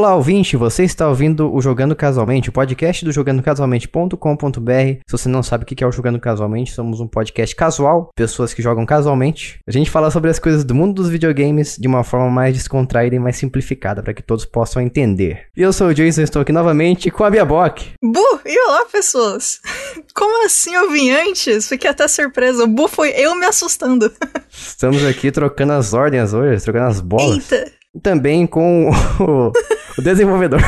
Olá, ouvinte, você está ouvindo o Jogando Casualmente, o podcast do jogandocasualmente.com.br. Se você não sabe o que é o Jogando Casualmente, somos um podcast casual, pessoas que jogam casualmente. A gente fala sobre as coisas do mundo dos videogames de uma forma mais descontraída e mais simplificada, para que todos possam entender. E eu sou o Jason, estou aqui novamente com a Bia Bock. Bu, e olá, pessoas! Como assim eu vim antes? Fiquei até surpresa. O Bu foi eu me assustando. Estamos aqui trocando as ordens hoje, trocando as bolas. Eita! Também com o, o desenvolvedor.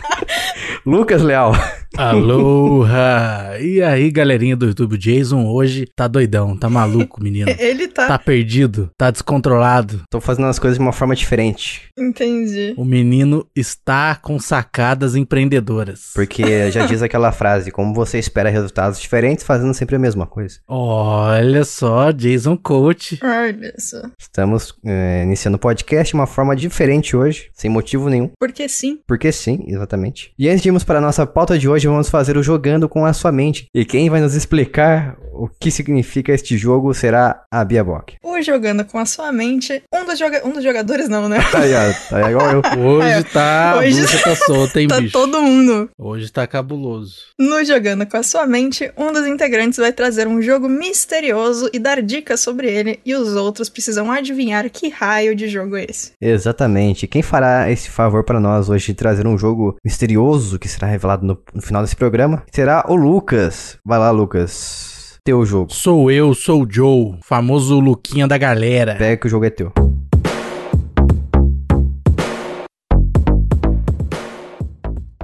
Lucas Leal. Aloha! E aí, galerinha do YouTube? Jason hoje tá doidão, tá maluco, menino. Ele tá. Tá perdido, tá descontrolado. Tô fazendo as coisas de uma forma diferente. Entendi. O menino está com sacadas empreendedoras. Porque já diz aquela frase, como você espera resultados diferentes fazendo sempre a mesma coisa. Olha só, Jason Coach. Olha só. Estamos é, iniciando o podcast de uma forma diferente hoje, sem motivo nenhum. Porque sim. Porque sim, exatamente. E antes de irmos para a nossa pauta de hoje, vamos fazer o Jogando com a Sua Mente. E quem vai nos explicar o que significa este jogo será a Bia Bock. O Jogando com a Sua Mente, um dos, joga um dos jogadores não, né? Aí, ó, tá igual eu. Hoje tá. Hoje tá solta, hein, Tá bicho? todo mundo. Hoje tá cabuloso. No Jogando com a Sua Mente, um dos integrantes vai trazer um jogo misterioso e dar dicas sobre ele, e os outros precisam adivinhar que raio de jogo é esse. Exatamente. Quem fará esse favor para nós hoje de trazer um jogo misterioso que será revelado no, no final desse programa será o Lucas. Vai lá, Lucas. Teu jogo. Sou eu, sou o Joe, famoso Luquinha da galera. Pega que o jogo é teu.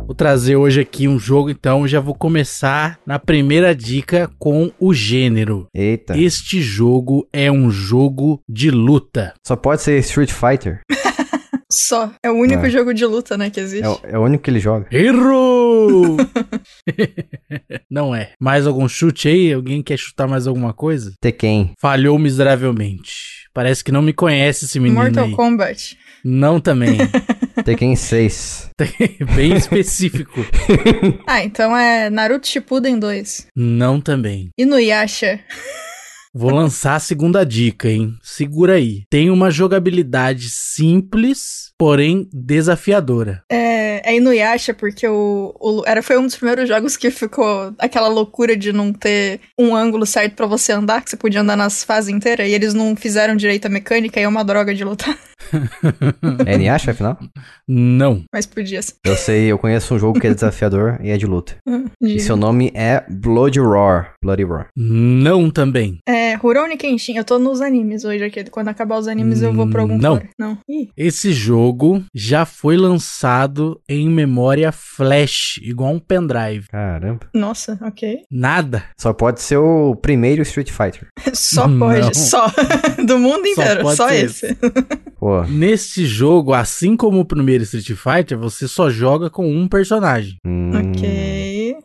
Vou trazer hoje aqui um jogo, então já vou começar na primeira dica com o gênero. Eita. Este jogo é um jogo de luta. Só pode ser Street Fighter. Só. É o único É. jogo de luta, né, que existe. É, o- é o único que ele joga. Errou! Não é. Mais algum chute aí? Alguém quer chutar mais alguma coisa? Tekken. Falhou miseravelmente. Parece que não me conhece esse menino Mortal aí. Kombat. Não também. Tekken 6. Bem específico. Ah, então é Naruto Shippuden 2. Não também. Inuyasha. Vou lançar a segunda dica, hein? Segura aí. Tem uma jogabilidade simples, porém desafiadora. É, é Inuyasha porque o, o- era, foi um dos primeiros jogos que ficou aquela loucura de não ter um ângulo certo pra você andar, que você podia andar nas fases inteiras, e eles não fizeram direito a mecânica e é uma droga de lutar. É Inuyasha, afinal? Não. Mas podia ser. Eu sei, eu conheço um jogo que é desafiador e é de luta. E De- seu nome é Bloody Roar. Bloody Roar. Não também. É, Rurouni Kenshin. Eu tô nos animes hoje aqui. Quando acabar os animes eu vou pra algum Não. fora. Não. Ih, Esse jogo já foi lançado em memória flash, igual um pendrive. Caramba. nossa, ok. Nada. Só pode ser o primeiro Street Fighter. Só Não. pode. Só. Do mundo Só inteiro. Só, ser esse. Pô, Neste jogo, assim como o primeiro Street Fighter, você só joga com um personagem. hum, Ok.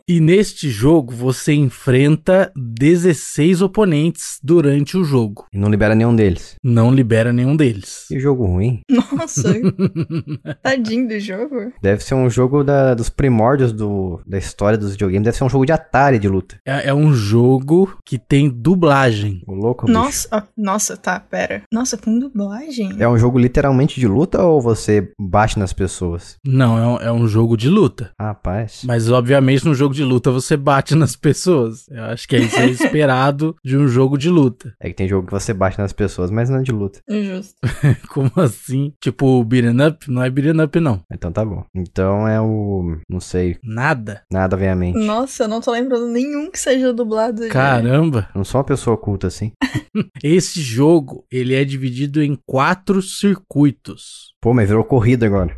E neste jogo, você enfrenta 16 oponentes durante o jogo. E não libera nenhum deles. Não libera nenhum deles. Que jogo ruim. Nossa. Tadinho do jogo. Deve ser um jogo da- dos primórdios do, da história dos videogames. Deve ser um jogo de Atari de luta. É, é um jogo que tem dublagem. O louco, bicho. Nossa, ó, nossa, tá, pera. Nossa, com dublagem. É um jogo literalmente de luta ou você bate nas pessoas? Não, é um, é um jogo de luta. Rapaz. Mas, obviamente, no jogo de luta você bate nas pessoas. Eu acho que é isso é esperado de um jogo de luta. É que tem jogo que você bate nas pessoas, mas não é de luta. Justo. Como assim? Tipo, beat'em up? Não é beat'em up, não. Então tá bom. Então é o. Não sei. Nada. Nada vem à mente. Nossa, eu não tô lembrando nenhum que seja dublado. Caramba. Não sou uma pessoa oculta assim. Esse jogo, ele é dividido em quatro circuitos. Pô, mas virou corrida agora.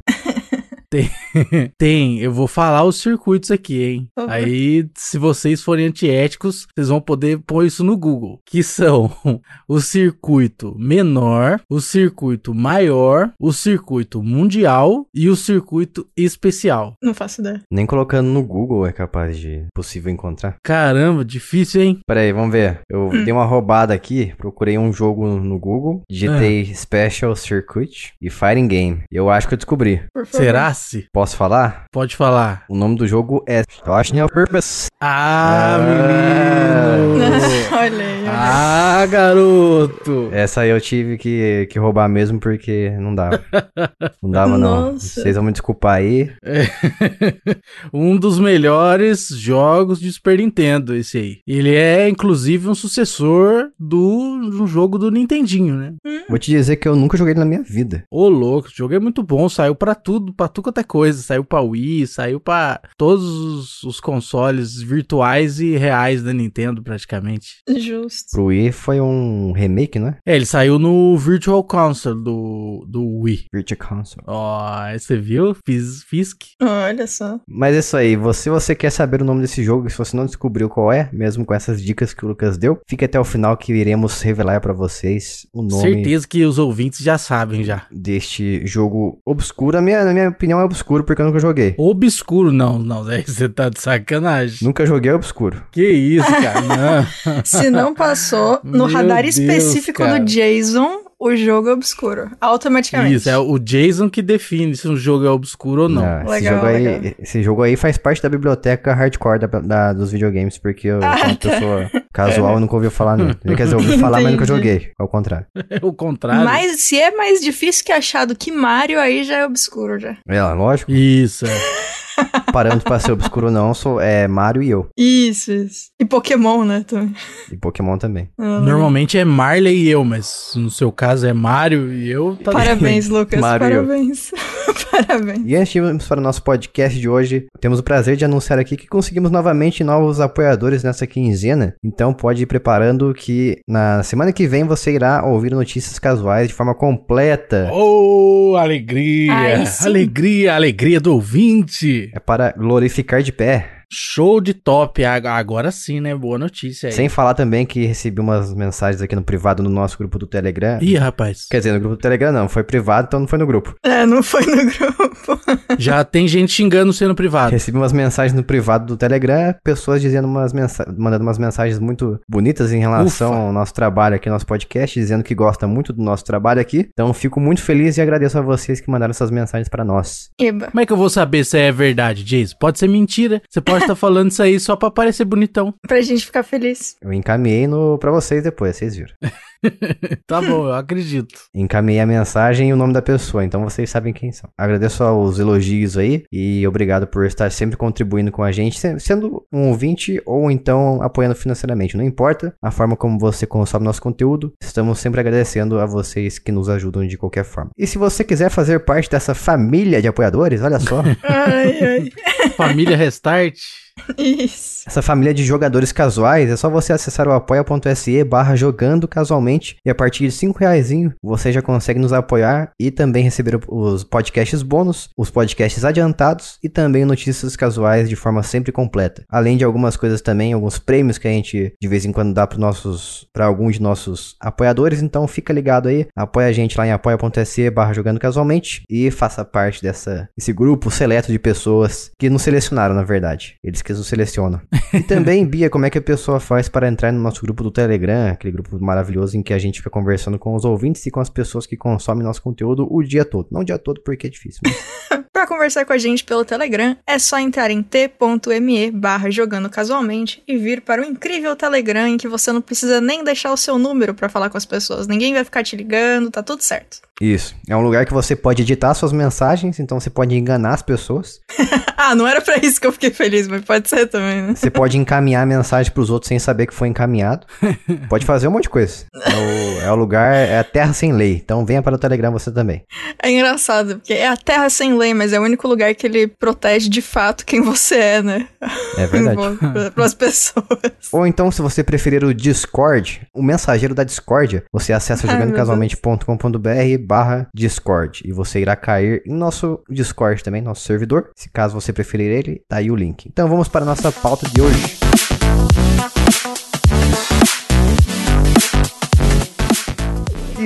Tem, eu vou falar os circuitos aqui, hein? Favor. Aí, se vocês forem antiéticos, vocês vão poder pôr isso no Google. Que são o circuito menor, o circuito maior, o circuito mundial e o circuito especial. Não faço ideia. Nem colocando no Google é capaz de possível encontrar. Caramba, difícil, hein? Pera aí, vamos ver. Eu dei uma roubada aqui, procurei um jogo no Google, digitei Special Circuit e Fighting Game. Eu acho que eu descobri. Por favor. Será? Posse. Posso falar? Pode falar. O nome do jogo é Social Purpose. Ah, Ah. menino! Olha aí. Ah, garoto! Essa aí eu tive que, que roubar mesmo porque não dava. Não dava, não. Nossa. Vocês vão me desculpar aí. um dos melhores jogos de Super Nintendo, esse aí. Ele é, inclusive, um sucessor do, do jogo do Nintendinho, né? Vou te dizer que eu nunca joguei na minha vida. Ô, louco, o jogo é muito bom, saiu pra tudo, pra tudo quanto é coisa. Saiu pra Wii, saiu pra todos os, os consoles virtuais e reais da Nintendo, praticamente. Justo. Pro Wii foi um remake, né? É, ele saiu no Virtual Console do, do Wii. Virtual Console. Ó, aí você viu? Fiz, Fisk. Olha só. Mas é isso aí, se você quer saber o nome desse jogo, se você não descobriu qual é, mesmo com essas dicas que o Lucas deu, fique até o final que iremos revelar pra vocês o nome Certeza que os ouvintes já sabem já. deste jogo obscuro. A minha, na minha opinião é obscuro porque eu nunca joguei. Obscuro, não, não, Zé, você tá de sacanagem. Nunca joguei obscuro. Que isso, cara, não. Se não passou no Meu radar Deus, específico cara. do Jason, o jogo é obscuro. Automaticamente. Isso, é o Jason que define se um jogo é obscuro ou não. esse, Legal, jogo aí, legal. esse jogo aí faz parte da biblioteca hardcore da, da- dos videogames, porque eu, Ah, tá. pessoa casual, eu nunca ouvi falar nele. Quer dizer, eu ouvi falar, mas nunca joguei. Ao contrário. É o contrário. Mas se é mais difícil que achar do que Mario, aí já é obscuro já. É, lógico. Isso, é. Parando pra ser obscuro não, sou, é Mario e eu. Isso, isso. E Pokémon, né, também. E Pokémon também. Ah, Normalmente é Marley e eu, mas no seu caso é Mario e eu. Tá Parabéns, Lucas. Mario. Parabéns. Parabéns. E antes de irmos para o nosso podcast de hoje, temos o prazer de anunciar aqui que conseguimos novamente novos apoiadores nessa quinzena. Então pode ir preparando que na semana que vem você irá ouvir notícias casuais de forma completa. Oh, alegria! Ai, alegria, alegria do ouvinte! É para glorificar de pé. Show de top! Ag- Agora sim, né? Boa notícia aí. Sem falar também que recebi umas mensagens aqui no privado no nosso grupo do Telegram. Ih, rapaz, Quer dizer, no grupo do Telegram não, foi privado, então não foi no grupo. É, não foi no grupo. já tem gente xingando sendo privado. Recebi umas mensagens no privado do Telegram, pessoas dizendo umas mensa mandando umas mensagens muito bonitas em relação Ufa. ao nosso trabalho aqui, nosso podcast, dizendo que gosta muito do nosso trabalho aqui. Então fico muito feliz e agradeço a vocês que mandaram essas mensagens pra nós. Eba. Como é que eu vou saber se é verdade, Jason? Pode ser mentira. Você pode estar falando isso aí só pra parecer bonitão. Pra gente ficar feliz. Eu encaminhei no para vocês depois, vocês viram. Tá bom, eu acredito. Encaminhei a mensagem e o nome da pessoa, então vocês sabem quem são. Agradeço aos elogios aí e obrigado por estar sempre contribuindo com a gente, se- sendo um ouvinte ou então apoiando financeiramente. Não importa a forma como você consome nosso conteúdo, estamos sempre agradecendo a vocês que nos ajudam de qualquer forma. E se você quiser fazer parte dessa família de apoiadores, olha só, Ai, ai. Família Restart. Isso. essa família de jogadores casuais, é só você acessar o apoia.se barra jogando casualmente e a partir de 5 reais você já consegue nos apoiar e também receber os podcasts bônus, os podcasts adiantados e também notícias casuais de forma sempre completa. Além de algumas coisas também, alguns prêmios que a gente de vez em quando dá para nossos para alguns de nossos apoiadores, então fica ligado aí, apoia a gente lá em apoia.se barra jogando casualmente e faça parte dessa esse grupo seleto de pessoas que nos selecionaram, na verdade. Eles que nos selecionam. E também, Bia, como é que a pessoa faz para entrar no nosso grupo do Telegram, aquele grupo maravilhoso em que a gente fica conversando com os ouvintes e com as pessoas que consomem nosso conteúdo o dia todo. Não o dia todo porque é difícil, mas Pra conversar com a gente pelo Telegram, é só entrar em t.me barra jogando casualmente e vir para o incrível Telegram em que você não precisa nem deixar o seu número pra falar com as pessoas. Ninguém vai ficar te ligando, tá tudo certo. isso. É um lugar que você pode editar suas mensagens, então você pode enganar as pessoas. ah, não era pra isso que eu fiquei feliz, mas pode ser também, né? Você pode encaminhar mensagem pros outros sem saber que foi encaminhado. Pode fazer um monte de coisa. É o, é o lugar, é a terra sem lei. Então venha para o Telegram você também. É engraçado, porque é a terra sem lei, mas é o único lugar que ele protege de fato quem você é, né? É verdade. Para as pessoas. Ou então, se você preferir o Discord, o mensageiro da Discordia, você acessa meu jogandocasualmente.com.br barra Discord. E você irá cair em nosso Discord também, nosso servidor. Se caso você preferir ele, tá aí o link. Então vamos para a nossa pauta de hoje.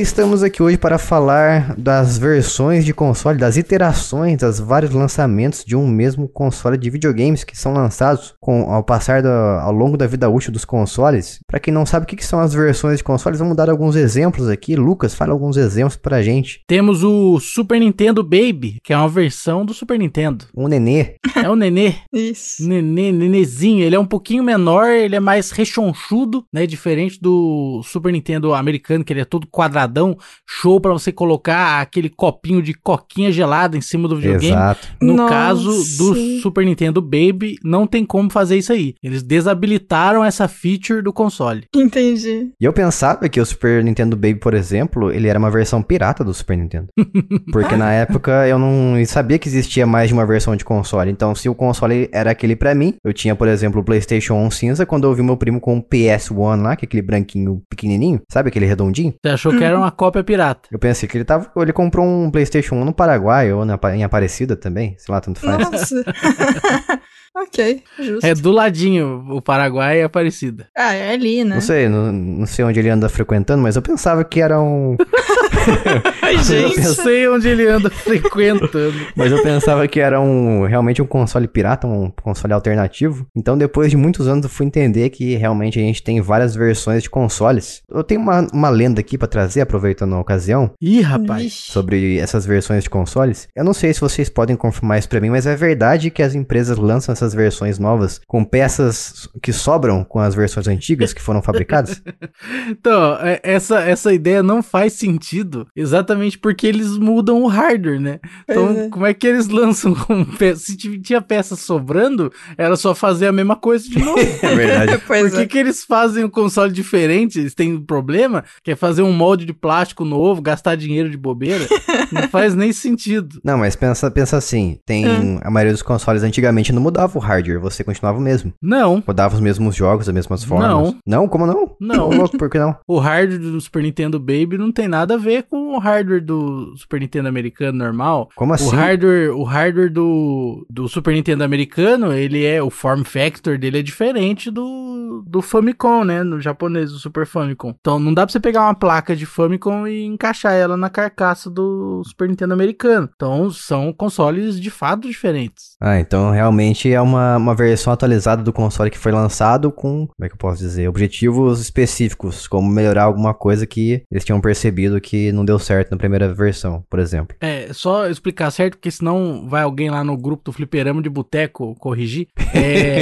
Estamos aqui hoje para falar das versões de console, das iterações, das vários lançamentos de um mesmo console de videogames que são lançados com, ao passar da, ao longo da vida útil dos consoles. Para quem não sabe o que, que são as versões de consoles, vamos dar alguns exemplos aqui. Lucas, fala alguns exemplos pra gente. Temos o Super Nintendo Baby, que é uma versão do Super Nintendo. Um nenê. É o nenê. Isso. Nenê, nenezinho. Ele é um pouquinho menor, ele é mais rechonchudo, né? Diferente do Super Nintendo americano, que ele é todo quadradão, show pra você colocar aquele copinho de coquinha gelada em cima do videogame. Exato. No Nossa. caso do Super Nintendo Baby, não tem como fazer isso aí. Eles desabilitaram essa feature do console. Entendi. E eu pensava que o Super Nintendo Baby, por exemplo, ele era uma versão pirata do Super Nintendo. Porque na época eu não sabia que existia mais de uma versão de console. Então, se o console era aquele pra mim, eu tinha, por exemplo, o PlayStation 1 cinza, quando eu vi meu primo com o PS1 lá, que é aquele branquinho pequenininho, sabe aquele redondinho? Você achou que era uma cópia pirata. Eu pensei que ele tava, ele comprou um PlayStation 1 no Paraguai ou na, em Aparecida também, sei lá, tanto faz. Nossa. ok, justo. É do ladinho, o Paraguai e a Aparecida. Ah, é ali, né? Não sei, não, não sei onde ele anda frequentando, mas eu pensava que era um. Ai, Eu gente. sei onde ele anda frequentando. Mas eu pensava que era um realmente um console pirata, um console alternativo. Então, depois de muitos anos, eu fui entender que realmente a gente tem várias versões de consoles. Eu tenho uma, uma lenda aqui pra trazer, aproveitando a ocasião, Ih, rapaz. Vixe. sobre essas versões de consoles. Eu não sei se vocês podem confirmar isso pra mim, mas é verdade que as empresas lançam essas versões novas com peças que sobram com as versões antigas que foram fabricadas? Então, é- essa, essa ideia não faz sentido exatamente porque eles mudam o hardware, né? Então, é. como é que eles lançam com peça? Se tinha peça sobrando, era só fazer a mesma coisa de novo. É verdade. Por que, é. que eles fazem um console diferente? Eles têm um problema? Quer fazer um molde de plástico novo, gastar dinheiro de bobeira? Não faz nem sentido. Não, mas pensa, pensa assim, tem a maioria dos consoles antigamente não mudava o hardware, você continuava o mesmo. Não. Rodava os mesmos jogos, as mesmas formas. Não. Não? Como não? Não. Louco, por que não? O hardware do Super Nintendo Baby não tem nada a ver com o hardware do Super Nintendo americano normal. Como assim? O hardware, o hardware do, do Super Nintendo americano, ele é o form factor dele é diferente do, do Famicom, né, no japonês, do Super Famicom. Então não dá pra você pegar uma placa de Famicom e encaixar ela na carcaça do Super Nintendo americano. Então são consoles de fato diferentes. Ah, então realmente é uma, uma versão atualizada do console que foi lançado com, como é que eu posso dizer, objetivos específicos, como melhorar alguma coisa que eles tinham percebido que não deu certo na primeira versão, por exemplo. É, só explicar certo, porque senão vai alguém lá no grupo do Fliperama de Boteco corrigir. É,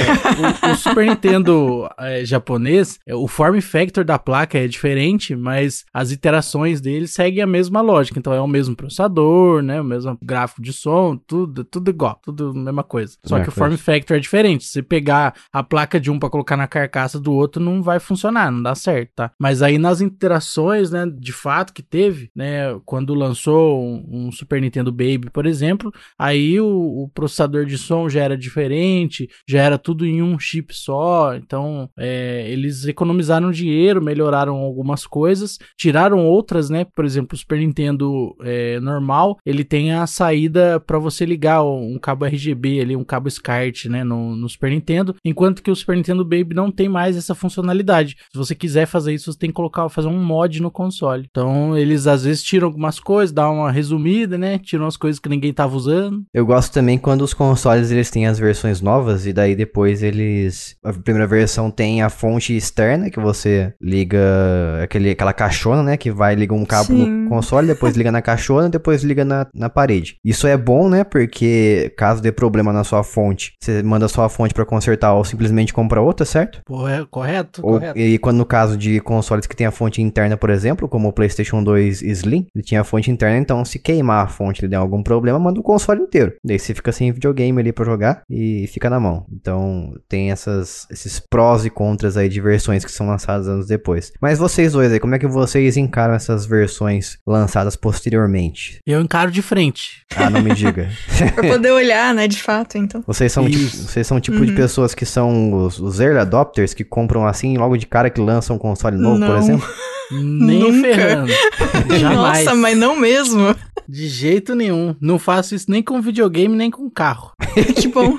o, o Super Nintendo é, japonês, é, o form factor da placa é diferente, mas as iterações dele seguem a mesma lógica. Então é o mesmo processador, né? O mesmo gráfico de som, tudo, tudo igual, tudo a mesma coisa. Só É, que o form factor é diferente. Se pegar a placa de um pra colocar na carcaça do outro, não vai funcionar, não dá certo, tá? Mas aí nas interações, né, de fato que teve, né, quando lançou um, um Super Nintendo Baby, por exemplo, aí o, o processador de som já era diferente, já era tudo em um chip só, então é, eles economizaram dinheiro, melhoraram algumas coisas, tiraram outras, né, por exemplo, o Super Nintendo é, normal, ele tem a saída para você ligar um cabo RGB ali, um cabo SCART, né, no, no Super Nintendo, enquanto que o Super Nintendo Baby não tem mais essa funcionalidade. Se você quiser fazer isso, você tem que colocar, fazer um mod no console. Então, eles às vezes tiram algumas coisas, dá uma resumida, né, tiram as coisas que ninguém tava usando. Eu gosto também quando os consoles eles têm as versões novas e daí depois eles a primeira versão tem a fonte externa que você liga aquele aquela caixona, né, que vai liga um cabo Sim. no console, depois liga na caixona, depois liga na, na parede. Isso é bom, né, porque caso dê problema na sua fonte, você manda a sua fonte pra consertar ou simplesmente compra outra, certo? Pô, é correto? Ou, correto. e quando no caso de consoles que tem a fonte interna, por exemplo, como o PlayStation 2 Slim, ele tinha a fonte interna, então se queimar a fonte e der algum problema, manda o console inteiro. Daí você fica sem videogame ali pra jogar e fica na mão. Então tem essas, esses prós e contras aí de versões que são lançadas anos depois. Mas vocês dois aí, como é que vocês encaram essas versões lançadas posteriormente? Eu encaro de frente. Ah, não me diga. Pra poder olhar, né, de fato, então. Vocês são, tipo, Isso. vocês são tipo de pessoas que são os, os early adopters que compram assim logo de cara que lançam um console novo, por Não. exemplo? Nem Nunca. ferrando. Jamais. Nossa, mas não mesmo. De jeito nenhum. Não faço isso nem com videogame, nem com carro. que bom.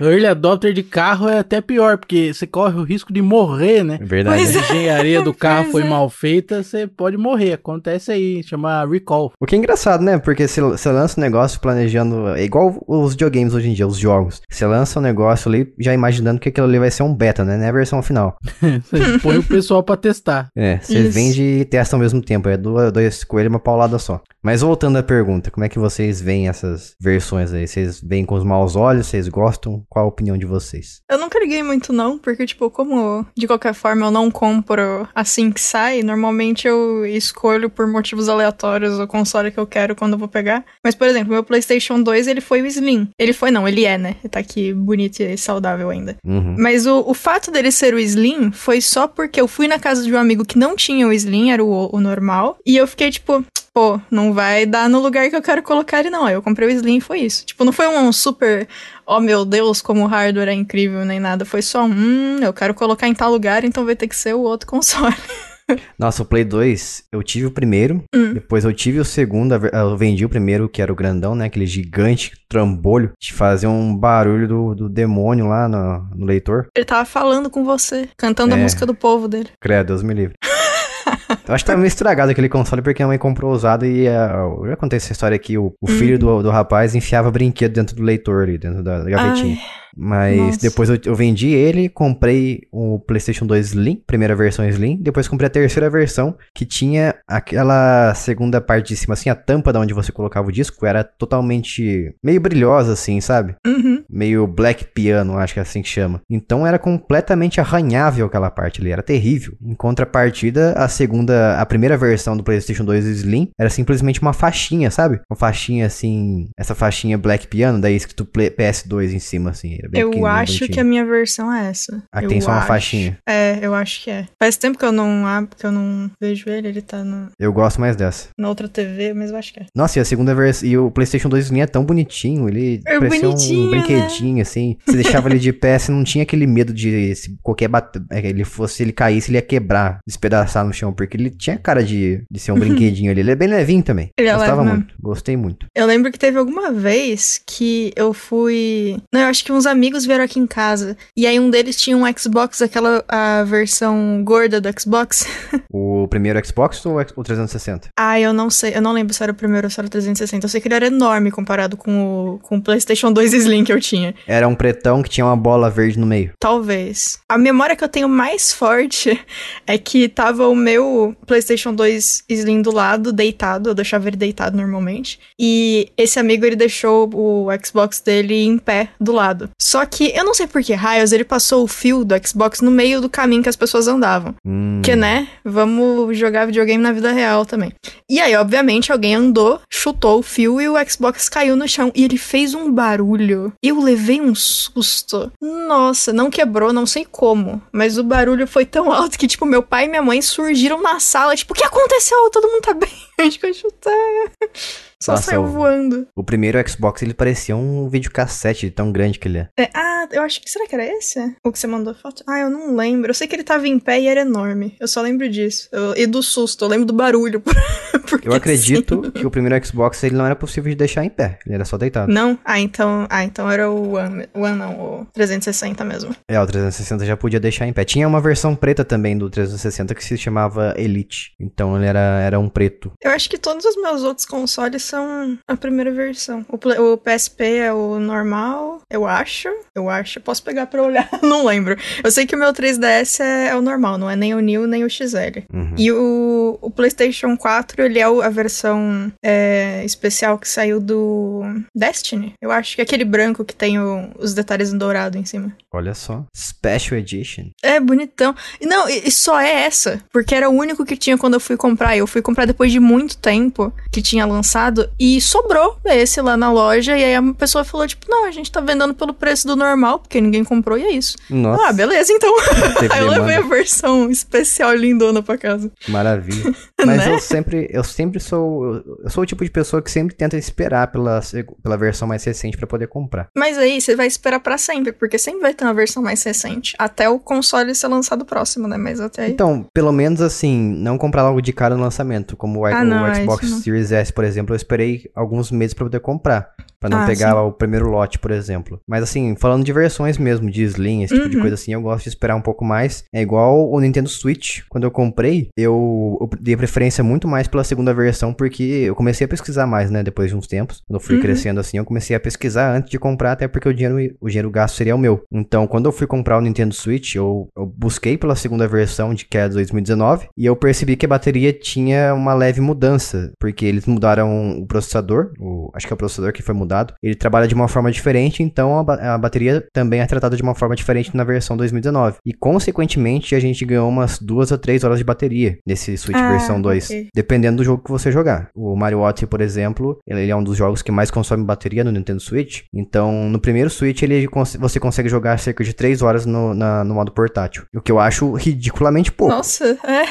Early adopter de carro é até pior, porque você corre o risco de morrer, né? Verdade. Pois Se a engenharia do carro Pois foi é. mal feita, você pode morrer. Acontece aí, chama recall. O que é engraçado, né? Porque você lança um negócio planejando. É igual os videogames hoje em dia, os jogos. Você lança um negócio ali já imaginando que aquilo ali vai ser um beta, né? Não é a versão final. Você põe o pessoal pra testar. É, você vende e testa ao mesmo tempo. É duas- dois coelhos e uma paulada só. Mas voltando à pergunta, como é que vocês veem essas versões aí? Vocês veem com os maus olhos? Vocês gostam? Qual a opinião de vocês? Eu nunca liguei muito, não, porque, tipo, como de qualquer forma eu não compro assim que sai, normalmente eu escolho por motivos aleatórios o console que eu quero quando eu vou pegar. Mas, por exemplo, meu PlayStation 2, ele foi o Slim. Ele foi, não, ele é, né? Ele tá aqui bonito e saudável ainda. Uhum. Mas o, o fato dele ser o Slim foi só porque eu fui na casa de um amigo que não tinha o Slim, era o, o normal, e eu fiquei tipo. Pô, não vai dar no lugar que eu quero colocar ele, não. Aí eu comprei o Slim e foi isso. Tipo, não foi um super, oh meu Deus, como o hardware é incrível, nem nada. Foi só, hum, eu quero colocar em tal lugar, então vai ter que ser o outro console. Nossa, o Play 2, eu tive o primeiro, Hum. depois eu tive o segundo, a eu vendi o primeiro, que era o grandão, né? Aquele gigante trambolho, de fazer um barulho do, do demônio lá no, no leitor. Ele tava falando com você, cantando a É. música do povo dele. Credo, Deus me livre. Eu acho que tava meio estragado aquele console porque a mãe comprou usado e ah, eu já contei essa história aqui. O, o filho do, do rapaz enfiava brinquedo dentro do leitor ali, dentro da, da gavetinha. Mas nossa. depois eu, eu vendi ele, comprei o PlayStation 2 Slim, primeira versão Slim. Depois comprei a terceira versão, que tinha aquela segunda parte de cima, assim, a tampa da onde você colocava o disco era totalmente meio brilhosa, assim, sabe? Uhum. Meio black piano, acho que é assim que chama. Então era completamente arranhável aquela parte ali, era terrível. Em contrapartida, a segunda, a primeira versão do PlayStation 2 Slim era simplesmente uma faixinha, sabe? Uma faixinha assim, essa faixinha black piano, daí escrito Play- PS2 em cima, assim. Eu acho que a minha versão é essa. Ah, Eu tem só uma acho. faixinha. É, eu acho que é. Faz tempo que eu não abro, que eu não vejo ele, ele tá no, Eu gosto mais dessa. na outra TV, mas eu acho que é. Nossa, e a segunda versão. E o PlayStation 2 Slim é tão bonitinho. Ele É parecia um brinquedinho, assim. Você deixava ele de pé, você não tinha aquele medo de se qualquer bate... é, ele fosse, ele caísse, ele ia quebrar, despedaçar no chão. Porque ele tinha cara de, de ser um brinquedinho ali. Ele é bem levinho também. Ele é Gostava leve muito. Gostei muito. Eu lembro que teve alguma vez que eu fui. Não, eu acho que uns amigos vieram aqui em casa. E aí um deles tinha um Xbox, aquela a versão gorda do Xbox. O primeiro Xbox ou o 360? ah, eu não sei. Eu não lembro se era o primeiro ou se era o 360. Eu sei que ele era enorme comparado com o, com o PlayStation 2 Slim que eu tinha. Era um pretão que tinha uma bola verde no meio. Talvez. A memória que eu tenho mais forte é que tava o meu PlayStation 2 Slim do lado, deitado. Eu deixava ele deitado normalmente. E esse amigo, ele deixou o Xbox dele em pé do lado. Só que eu não sei por que raios, ele passou o fio do Xbox no meio do caminho que as pessoas andavam. Hum. Porque, né? Vamos jogar videogame na vida real também. E aí, obviamente, alguém andou, chutou o fio e o Xbox caiu no chão. E ele fez um barulho. Eu levei um susto. Nossa, não quebrou, não sei como. Mas o barulho foi tão alto que, tipo, meu pai e minha mãe surgiram na sala. Tipo, o que aconteceu? Todo mundo tá bem? A gente foi chutar. Só Nossa, saiu o- voando. O primeiro Xbox, ele parecia um videocassete de tão grande que ele é. É, ah, eu acho que. Será que era esse? O que você mandou foto? Ah, eu não lembro. Eu sei que ele tava em pé e era enorme. Eu só lembro disso. Eu- e do susto. Eu lembro do barulho. Eu acredito assim- que o primeiro Xbox ele não era possível de deixar em pé. Ele era só deitado. Não? Ah, então. Ah, então era o One. O One não, o 360 mesmo. É, o 360 já podia deixar em pé. Tinha uma versão preta também do 360 que se chamava Elite. Então ele era, era um preto. Eu acho que todos os meus outros consoles são a primeira versão. O, Play- o PSP é o normal, eu acho. Eu acho. Posso pegar pra olhar, não lembro. Eu sei que o meu 3DS é, é o normal, não é nem o New nem o XL. Uhum. E o, o PlayStation 4, ele é a versão é, especial que saiu do Destiny. Eu acho que é aquele branco que tem o- os detalhes em dourado em cima. Olha só. Special Edition. É bonitão. Não, e, e só é essa, porque era o único que tinha quando eu fui comprar. Eu fui comprar depois de muito tempo que tinha lançado e sobrou esse lá na loja. E aí a pessoa falou: tipo, não, a gente tá vendendo pelo preço do normal, porque ninguém comprou e é isso. Nossa, Ah, beleza, então. aí eu levei a versão especial lindona pra casa. Maravilha. Mas Né? eu sempre, eu sempre sou, eu sou o tipo de pessoa que sempre tenta esperar pela, pela versão mais recente pra poder comprar. Mas aí você vai esperar pra sempre, porque sempre vai ter uma versão mais recente. Até o console ser lançado próximo, né? Mas até aí. Então, pelo menos assim, não comprar logo de cara no lançamento, como o, Ah, o não, é Xbox não. Series S, por exemplo, eu esperei alguns meses pra poder comprar, Pra Pra não Ah, pegar sim. o primeiro lote, por exemplo. Mas assim, falando de versões mesmo, de Slim, esse tipo de Uhum. coisa assim, eu gosto de esperar um pouco mais. É igual o Nintendo Switch. Quando eu comprei, eu, eu dei preferência muito mais pela segunda versão, porque eu comecei a pesquisar mais, né? Depois de uns tempos. Quando eu fui Uhum. crescendo assim, eu comecei a pesquisar antes de comprar, até porque o dinheiro, o dinheiro gasto seria o meu. Então, quando eu fui comprar o Nintendo Switch, eu, eu busquei pela segunda versão, de que é 2019, e eu percebi que a bateria tinha uma leve mudança, porque eles mudaram o processador, o, acho que é o processador que foi mudado, ele trabalha de uma forma diferente, então a, ba- a bateria também é tratada de uma forma diferente na versão 2019. E, consequentemente, a gente ganhou umas duas a três horas de bateria nesse Switch Ah, versão 2, ok. dependendo do jogo que você jogar. O Mario Odyssey, por exemplo, ele ele é um dos jogos que mais consome bateria no Nintendo Switch, então no primeiro Switch ele, cons- você consegue jogar cerca de três horas no, na- no modo portátil, o que eu acho ridiculamente pouco. Nossa, é.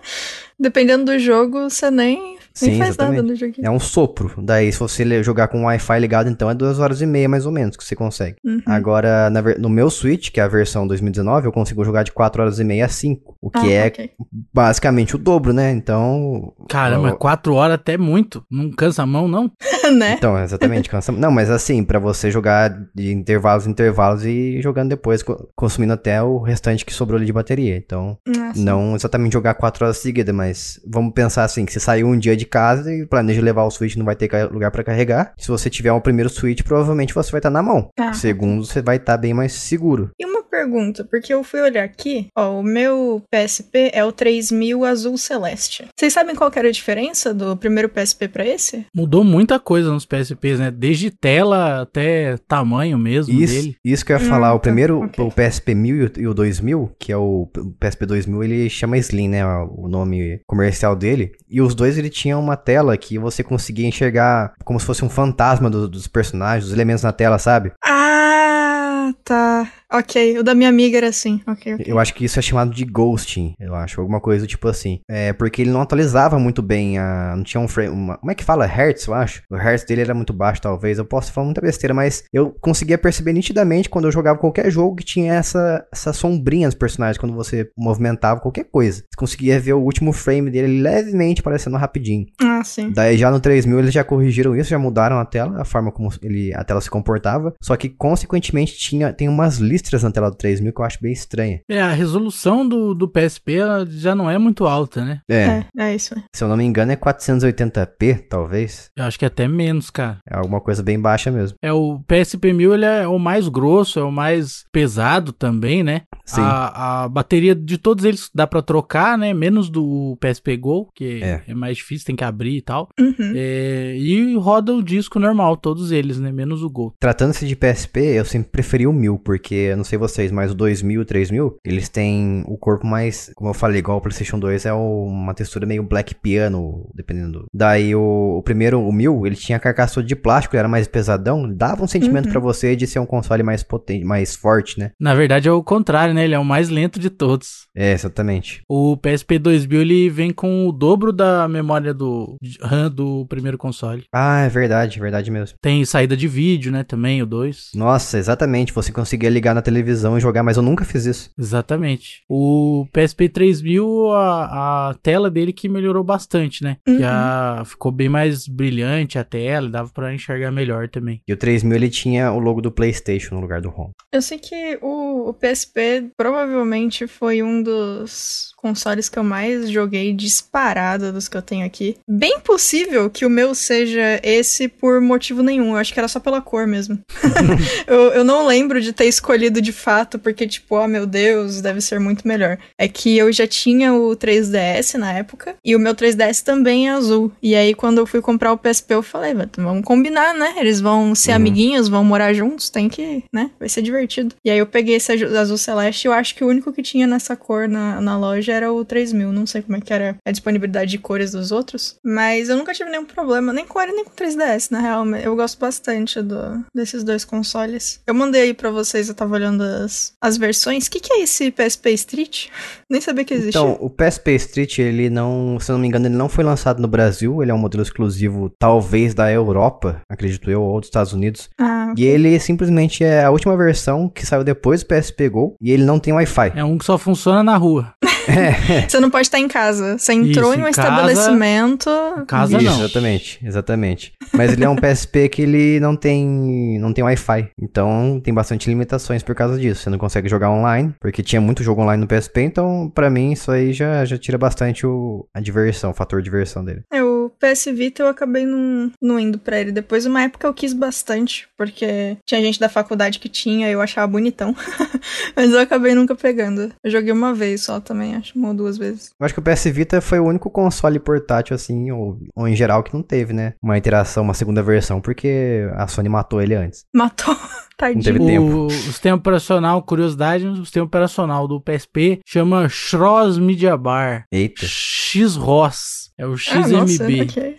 Dependendo do jogo, você nem, nem Sim, faz nada exatamente. no joguinho. É um sopro. Daí, se você jogar com o Wi-Fi ligado, então é duas horas e meia mais ou menos que você consegue. Uhum. Agora, na ver- no meu Switch, que é a versão 2019, eu consigo jogar de 4 horas e meia a 5. O que Ah, é ok. basicamente o dobro, né? Então. Caramba, eu- quatro horas até muito. Não cansa a mão, não? né? Então, exatamente, cansa. Não, mas assim, pra você jogar de intervalos em intervalos e jogando depois, co- consumindo até o restante que sobrou ali de bateria. Então, Nossa. não exatamente jogar 4 horas seguidas, mas vamos pensar assim, que você saiu um dia de casa e planeja levar o Switch, não vai ter lugar pra carregar. Se você tiver um primeiro Switch, provavelmente você vai estar na mão. Ah. Segundo, você vai estar bem mais seguro. E uma pergunta, porque eu fui olhar aqui, ó, o meu PSP é o 3000 azul celeste. Vocês sabem qual que era a diferença do primeiro PSP pra esse? Mudou muita coisa nos PSPs, né? Desde tela até tamanho mesmo Isso, dele. isso que eu ia Hum, falar. O tá, primeiro, ok. o PSP 1000 e o- e o 2000, que é o, o PSP 2000, ele chama Slim, né? O nome comercial dele. E os dois, ele tinha uma tela que você conseguia enxergar como se fosse um fantasma do- dos personagens, dos elementos na tela, sabe? Ah, tá. Ok, o da minha amiga era assim. Ok, ok. Eu acho que isso é chamado de ghosting, eu acho, alguma coisa tipo assim. É, porque ele não atualizava muito bem a... Não tinha um frame... uma- como é que fala? Hertz, eu acho. O hertz dele era muito baixo, talvez. Eu posso falar muita besteira, mas eu conseguia perceber nitidamente quando eu jogava qualquer jogo que tinha essa, essa sombrinha dos personagens, quando você movimentava qualquer coisa. Você conseguia ver o último frame dele levemente aparecendo rapidinho. Ah, sim. Daí já no 3000 eles já corrigiram isso, já mudaram a tela, a forma como ele, a tela se comportava. Só que consequentemente tinha, tem umas listras na tela do 3000 que eu acho bem estranha. É, a resolução do, do PSP ela já não é muito alta, né? É, É, é isso. se eu não me engano é 480p, talvez. Eu acho que até menos, cara. É alguma coisa bem baixa mesmo. É o PSP 1000, ele é o mais grosso, é o mais pesado também, né? Sim. A, a bateria de todos eles dá pra trocar, né? Menos do PSP Go, que É. é. mais difícil, tem que abrir e tal. Uhum. É, e roda o disco normal, todos eles, né? Menos o Go. Tratando-se de PSP, eu sempre preferi o 1000, porque não sei vocês, mas o 2000 e o 3000, eles têm o corpo mais, como eu falei, igual o PlayStation 2, é uma textura meio black piano, dependendo. do- Daí o, o primeiro, o 1000, ele tinha carcaça de plástico, era mais pesadão, dava um sentimento Uhum. pra você de ser um console mais potente, mais forte, né? Na verdade é o contrário, né? Ele é o mais lento de todos. É, exatamente. O PSP 2000 ele vem com o dobro da memória do RAM do primeiro console. Ah, é verdade, é verdade mesmo. Tem saída de vídeo, né? Também o 2. Nossa, exatamente, você conseguia ligar na televisão e jogar, mas eu nunca fiz isso. Exatamente. O PSP 3000, a, a tela dele que melhorou bastante, né? Que Uhum. a, ficou bem mais brilhante a tela, dava pra enxergar melhor também. E o 3000 ele tinha o logo do PlayStation no lugar do home. Eu sei que o, o PSP provavelmente foi um dos consoles que eu mais joguei disparado dos que eu tenho aqui. Bem possível que o meu seja esse por motivo nenhum. Eu acho que era só pela cor mesmo. eu, eu não lembro de ter escolhido de fato, porque, tipo, oh meu Deus, deve ser muito melhor. É que eu já tinha o 3DS na época, e o meu 3DS também é azul. E aí, quando eu fui comprar o PSP, eu falei, "Vai, vamos combinar, né? Eles vão ser Uhum. amiguinhos, vão morar juntos, tem que, né? Vai ser divertido. E aí eu peguei esse azul celeste, e eu acho que o único que tinha nessa cor na, na loja era o 3000. Não sei como é que era a disponibilidade de cores dos outros, mas eu nunca tive nenhum problema, nem com ele, nem com o 3DS, na real. Eu gosto bastante do, desses dois consoles. Eu mandei aí pra vocês, eu tava olhando as, as versões. O que, que é esse PSP Street? Nem sabia que existia. Então, o PSP Street, ele não, se eu não me engano, ele não foi lançado no Brasil, ele é um modelo exclusivo, talvez da Europa, acredito eu, ou dos Estados Unidos. ah, E ele simplesmente é a última versão que saiu depois do PSP Go, e ele não tem Wi-Fi. É um que só funciona na rua. É. Você não pode estar em casa. Você entrou Isso, em um em casa- estabelecimento. Casa Isso, não. Exatamente, exatamente. Mas ele é um PSP que ele não tem não tem Wi-Fi. Então tem bastante limitações por causa disso. Você não consegue jogar online, porque tinha muito jogo online no PSP, então pra mim isso aí já, já tira bastante o, a diversão, o fator diversão dele. É, PS Vita eu acabei não, não indo pra ele. Depois, uma época eu quis bastante, porque tinha gente da faculdade que tinha e eu achava bonitão. Mas eu acabei nunca pegando. Eu joguei uma vez só também, acho, uma ou duas vezes. Eu acho que o PS Vita foi o único console portátil, assim, ou, ou em geral, que não teve, né? Uma interação, uma segunda versão, porque a Sony matou ele antes. Matou, tadinho. teve tempo. O, o sistema operacional, curiosidade, o sistema operacional do PSP chama Schross Media Bar. Eita. X-ROS. É o Ah, nossa, XMB. ok.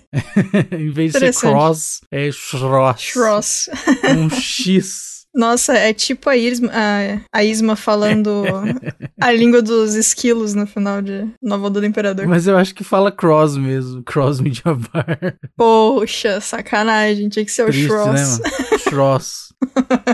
em vez de ser. Cross, é Schross. Schross. Um X. Nossa, é tipo a Isma, a, a Isma falando a língua dos esquilos no final de Nova do Imperador. Mas eu acho que fala Cross mesmo. Cross Media Bar. Poxa, sacanagem, tinha que ser o Triste, né, Schross. mano? Schross.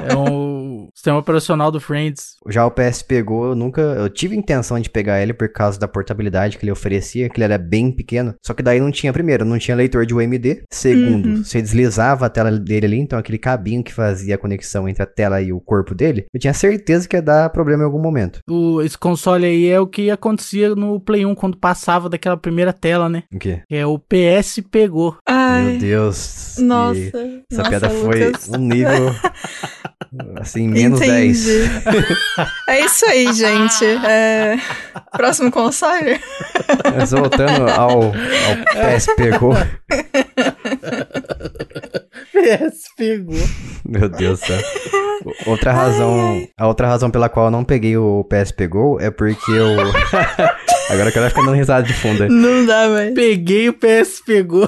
É o sistema operacional do Friends. Já o PS pegou, eu nunca. Eu tive intenção de pegar ele por causa da portabilidade que ele oferecia, que ele era bem pequeno. Só que daí não tinha, primeiro, não tinha leitor de UMD. Segundo, Uhum. você deslizava a tela dele ali, então aquele cabinho que fazia a conexão entre a tela e o corpo dele, eu tinha certeza que ia dar problema em algum momento. O, esse console aí é o que acontecia no Play 1 quando passava daquela primeira tela, né? O quê? Que é o PS pegou. Ai, Meu Deus. que- nossa. Essa nossa, piada foi Lucas. um nível. Assim, menos Entendi. 10. É isso aí, gente. É... Próximo console? Mas voltando ao, ao PS pegou. PS pegou. Meu Deus do céu. Outra razão, a outra razão pela qual eu não peguei o PS Pegou é porque eu. Agora eu quero ficar dando risada de fundo. Não dá, mais. Peguei o PS pegou.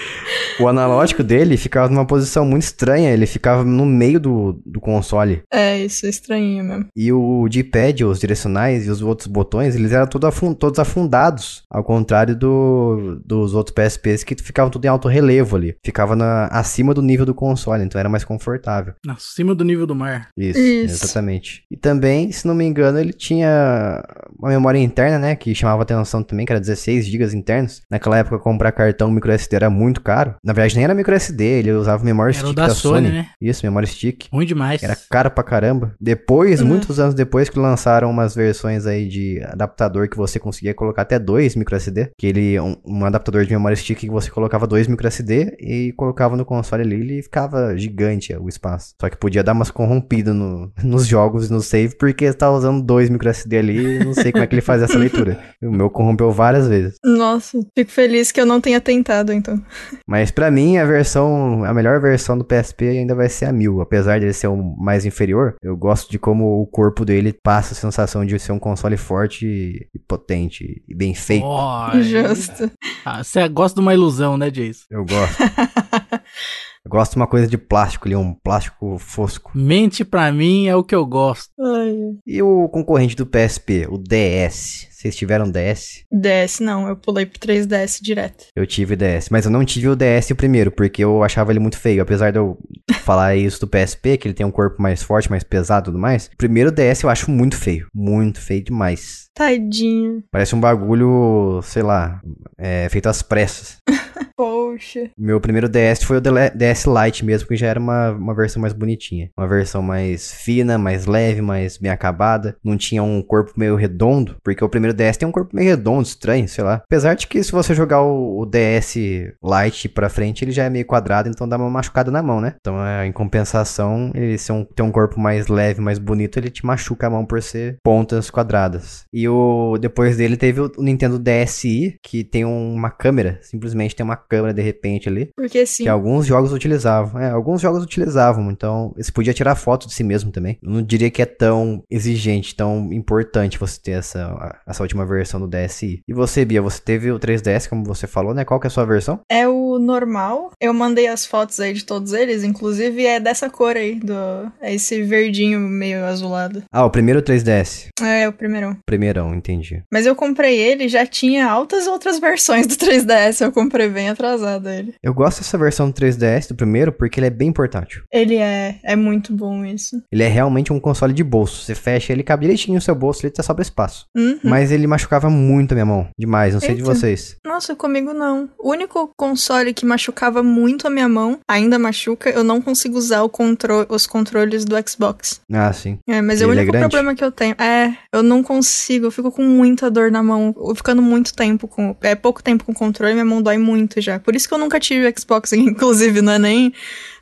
O analógico dele ficava numa posição muito estranha, ele ficava no meio do, do console. É, isso é estranho mesmo. E o D-pad, os direcionais e os outros botões, eles eram tudo afun- todos afundados. Ao contrário do, dos outros PSPs que ficavam tudo em alto relevo ali. Ficava na- acima do nível do console, então era mais confortável. Acima do nível do mar. Isso, Isso. exatamente. E também, se não me engano, ele tinha uma memória interna, né, que chamava atenção também, que era 16 GB internos. Naquela época, comprar cartão micro SD era muito caro. Na verdade, nem era micro SD, ele usava memória Era stick da da, Sony, Sony. né? Isso, memória stick. Ruim demais. Era caro pra caramba. Depois, Uhum. muitos anos depois, que lançaram umas versões aí de adaptador que você conseguia colocar até dois micro SD. Que ele, um, um adaptador de memória stick que você colocava dois micro SD e colocava no console ali, ele ficava gigante o espaço. Só que podia dar umas corrompidas no, nos jogos e no save, porque você tava usando dois micro SD ali e não sei como é que ele fazia essa leitura. O meu corrompeu várias vezes. Nossa, fico feliz que eu não tenha tentado, então. Mas pra mim, a versão, a melhor versão do PSP ainda vai ser a 1000. Apesar dele ser o mais inferior, eu gosto de como o corpo dele passa a sensação de ser um console forte e, potente e bem feito. Ó, Justo. ah, Você gosta de uma ilusão, né, Jason? Eu gosto. eu gosto de uma coisa de plástico ali, um plástico fosco. Mente pra mim é o que eu gosto. Ai. E o concorrente do PSP, o DS. Vocês tiveram DS? DS, não, eu pulei pro 3DS direto. Eu tive DS, mas eu não tive o DS o primeiro, porque eu achava ele muito feio. Apesar de eu falar isso do PSP, que ele tem um corpo mais forte, mais pesado e tudo mais. O primeiro DS eu acho muito feio. Muito feio demais. Tadinho. Parece um bagulho, sei lá, é, feito às pressas. Poxa. Meu primeiro DS foi o DS Lite mesmo, que já era uma, uma versão mais bonitinha. Uma versão mais fina, mais leve, mais bem acabada. Não tinha um corpo meio redondo, porque o primeiro DS tem um corpo meio redondo, estranho, sei lá. Apesar de que se você jogar o, o DS Lite pra frente, ele já é meio quadrado, então dá uma machucada na mão, né? Então, é, em compensação, ele ser um, ter um corpo mais leve, mais bonito, ele te machuca a mão por ser pontas quadradas. E o depois dele teve o Nintendo DSi, que tem uma câmera, simplesmente tem uma câmera de repente ali. Porque sim. Que alguns jogos utilizavam. É, alguns jogos utilizavam. Então, você podia tirar foto de si mesmo também. Eu não diria que é tão exigente, tão importante você ter essa, essa última versão do DSi. E você, Bia, você teve o 3DS, como você falou, né? Qual que é a sua versão? É o normal. Eu mandei as fotos aí de todos eles, inclusive é dessa cor aí, do é esse verdinho meio azulado. Ah, o primeiro 3DS. É, o primeirão. Primeirão, entendi. Mas eu comprei ele, já tinha altas outras versões do 3DS, eu comprei bem ele. Eu gosto dessa versão do 3DS, do primeiro, porque ele é bem portátil. Ele é, é muito bom isso. Ele é realmente um console de bolso. Você fecha ele, cabe direitinho no seu bolso, ele tá sobra espaço. Uhum. Mas ele machucava muito a minha mão. Demais, não sei de Eita. vocês. Nossa, comigo não. O único console que machucava muito a minha mão, ainda machuca, eu não consigo usar o contro os controles do Xbox. Ah, sim. É, mas é o Ele é único grande? problema que eu tenho. É, eu não consigo, eu fico com muita dor na mão. Eu ficando muito tempo com. É pouco tempo com o controle, minha mão dói muito já. Por isso que eu nunca tive Xbox, inclusive, não é nem.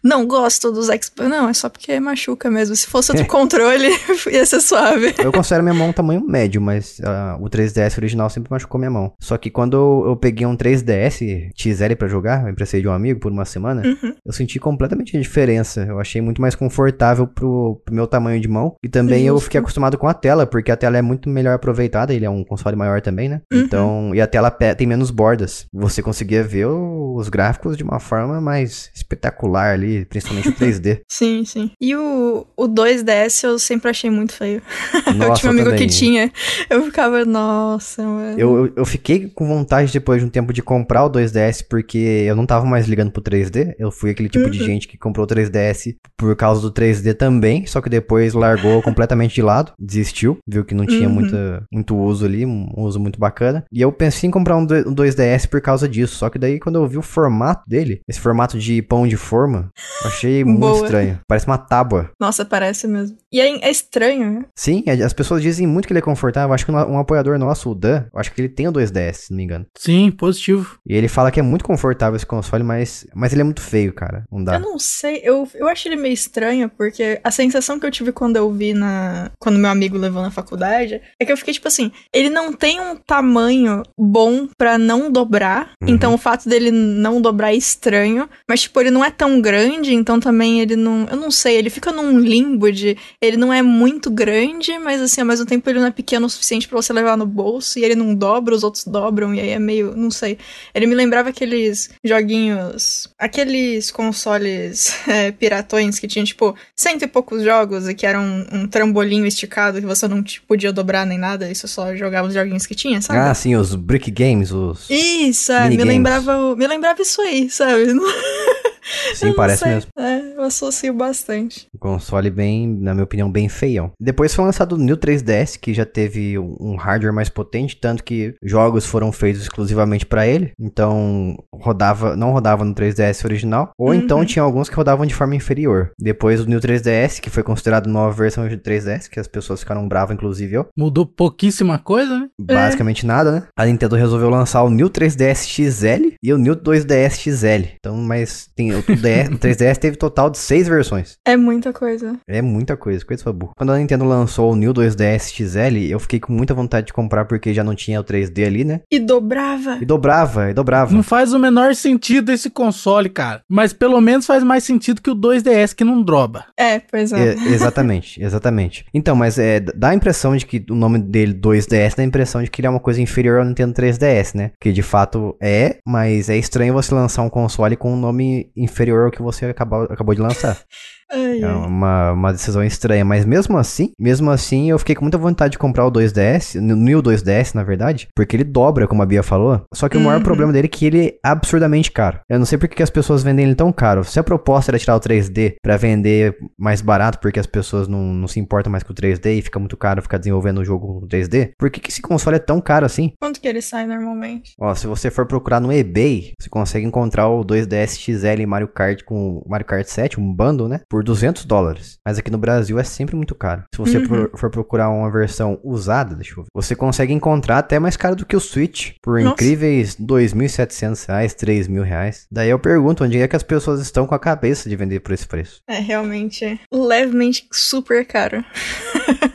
Não gosto dos Xbox. Não, é só porque machuca mesmo. Se fosse outro controle, ia ser suave. Eu considero minha mão um tamanho médio, mas ah, o 3DS original sempre machucou minha mão. Só que quando eu, eu peguei um 3DS XL pra jogar, eu emprestei de um amigo por uma semana, Uhum. eu senti completamente a diferença. Eu achei muito mais confortável pro, pro meu tamanho de mão. E também eu Justo. fiquei acostumado com a tela, porque a tela é muito melhor aproveitada. Ele é um console maior também, né? Uhum. Então, e a tela tem menos bordas. Você conseguia ver os gráficos de uma forma mais espetacular ali, principalmente o 3D. Sim, sim. E o, o 2DS eu sempre achei muito feio. eu Nossa, tinha um eu amigo também. que tinha. Eu ficava, nossa, mano. Eu, eu, eu fiquei com vontade depois de um tempo de comprar o 2DS porque eu não tava mais ligando pro 3D. Eu fui aquele tipo de Uhum. gente que comprou o 3DS por causa do 3D também, só que depois largou completamente de lado, desistiu, viu que não tinha Uhum. muita, muito uso ali, um uso muito bacana. E eu pensei em comprar um, do- um 2DS por causa disso, só que daí quando eu vi o formato dele, esse formato de pão de forma, eu achei muito Boa. estranho. Parece uma tábua. Nossa, parece mesmo. E é, é estranho, né? Sim, as pessoas dizem muito que ele é confortável. Acho que um, um apoiador nosso, o Dan, eu acho que ele tem o 2DS, se não me engano. Sim, positivo. E ele fala que é muito confortável esse console, mas, mas ele é muito feio, cara. Não dá. Eu não sei, eu, eu acho ele meio estranho, porque a sensação que eu tive quando eu vi na. Quando meu amigo levou na faculdade, é que eu fiquei tipo assim, ele não tem um tamanho bom pra não dobrar. Uhum. Então o fato dele não dobrar é estranho. Mas, tipo, ele não é tão grande, então também ele não. Eu não sei, ele fica num limbo de. Ele não é muito grande, mas assim, ao mesmo tempo ele não é pequeno o suficiente pra você levar no bolso, e ele não dobra, os outros dobram, e aí é meio. Não sei. Ele me lembrava aqueles joguinhos. Aqueles consoles é, piratões que tinham, tipo, cento e poucos jogos e que era um, um trambolinho esticado que você não tipo, podia dobrar nem nada, e você só jogava os joguinhos que tinha, sabe? Ah, sim, os Brick Games, os. Isso, é, me lembrava, me lembrava isso aí, sabe? Sim, parece sei. mesmo. É, eu associo bastante. Um console bem, na minha opinião, bem feião. Depois foi lançado o New 3DS, que já teve um hardware mais potente, tanto que jogos foram feitos exclusivamente pra ele. Então, rodava, não rodava no 3DS original, ou então Uhum. tinha alguns que rodavam de forma inferior. Depois o New 3DS, que foi considerado nova versão de 3DS, que as pessoas ficaram bravas, inclusive eu. Mudou pouquíssima coisa, né? Basicamente nada, né? A Nintendo resolveu lançar o New 3DS XL e o New 2DS XL. Então, mas tem o, DS, o 3DS teve total de seis versões. É muita coisa. É muita coisa, coisa pra burro. Quando a Nintendo lançou o New 2DS XL, eu fiquei com muita vontade de comprar porque já não tinha o 3D ali, né? E dobrava. E dobrava, e dobrava. Não faz o menor sentido esse console, cara. Mas pelo menos faz mais sentido que o 2DS que não droba. É, pois é. É, exatamente, exatamente. Então, mas é, dá a impressão de que o nome dele 2DS dá a impressão de que ele é uma coisa inferior ao Nintendo 3DS, né? Que de fato é, mas é estranho você lançar um console com um nome inferior ao que você acabou, acabou de lançar. Ai, É uma, uma decisão estranha, mas mesmo assim, mesmo assim, eu fiquei com muita vontade de comprar o 2DS, no New 2DS, na verdade, porque ele dobra, como a Bia falou. Só que o maior Uhum. problema dele é que ele é absurdamente caro. Eu não sei por que que as pessoas vendem ele tão caro. Se a proposta era tirar o 3D pra vender mais barato, porque as pessoas não, não se importam mais com o 3D e fica muito caro ficar desenvolvendo o jogo com 3D, por que, que esse console é tão caro assim? Quanto que ele sai normalmente? Ó, se você for procurar no eBay, você consegue encontrar o 2DS XL Mario Kart com Mario Kart 7, um bundle, né? Por 200 dólares. Mas aqui no Brasil é sempre muito caro. Se você Uhum. for, for procurar uma versão usada, deixa eu ver, você consegue encontrar até mais caro do que o Switch, por Nossa. incríveis 2.700 reais, 3 mil reais. Daí eu pergunto, onde é que as pessoas estão com a cabeça de vender por esse preço? É, realmente é levemente super caro.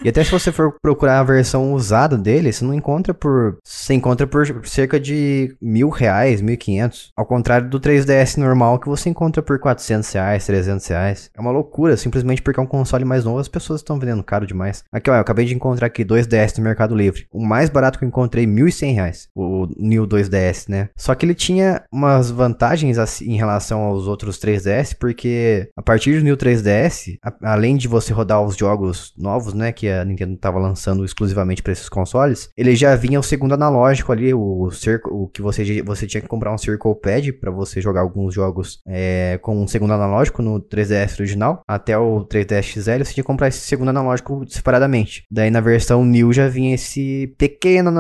E até se você for procurar a versão usada dele, você não encontra por. Você encontra por cerca de mil reais, mil e quinhentos. Ao contrário do 3DS normal, que você encontra por 400 reais, 300 reais. É uma loucura, simplesmente porque é um console mais novo, as pessoas estão vendendo caro demais. Aqui, ó, eu acabei de encontrar aqui 2DS no Mercado Livre. O mais barato que eu encontrei, 1.100 reais, o New 2DS, né? Só que ele tinha umas vantagens assim, em relação aos outros 3DS, porque a partir do New 3DS, a, além de você rodar os jogos novos, né, que a Nintendo estava lançando exclusivamente para esses consoles, ele já vinha o segundo analógico ali, o, o que você, você tinha que comprar um Circle Pad para você jogar alguns jogos é, com um segundo analógico no 3DS original, até o 3DS XL, você tinha que comprar esse segundo analógico separadamente. Daí na versão New já vinha esse pequeno,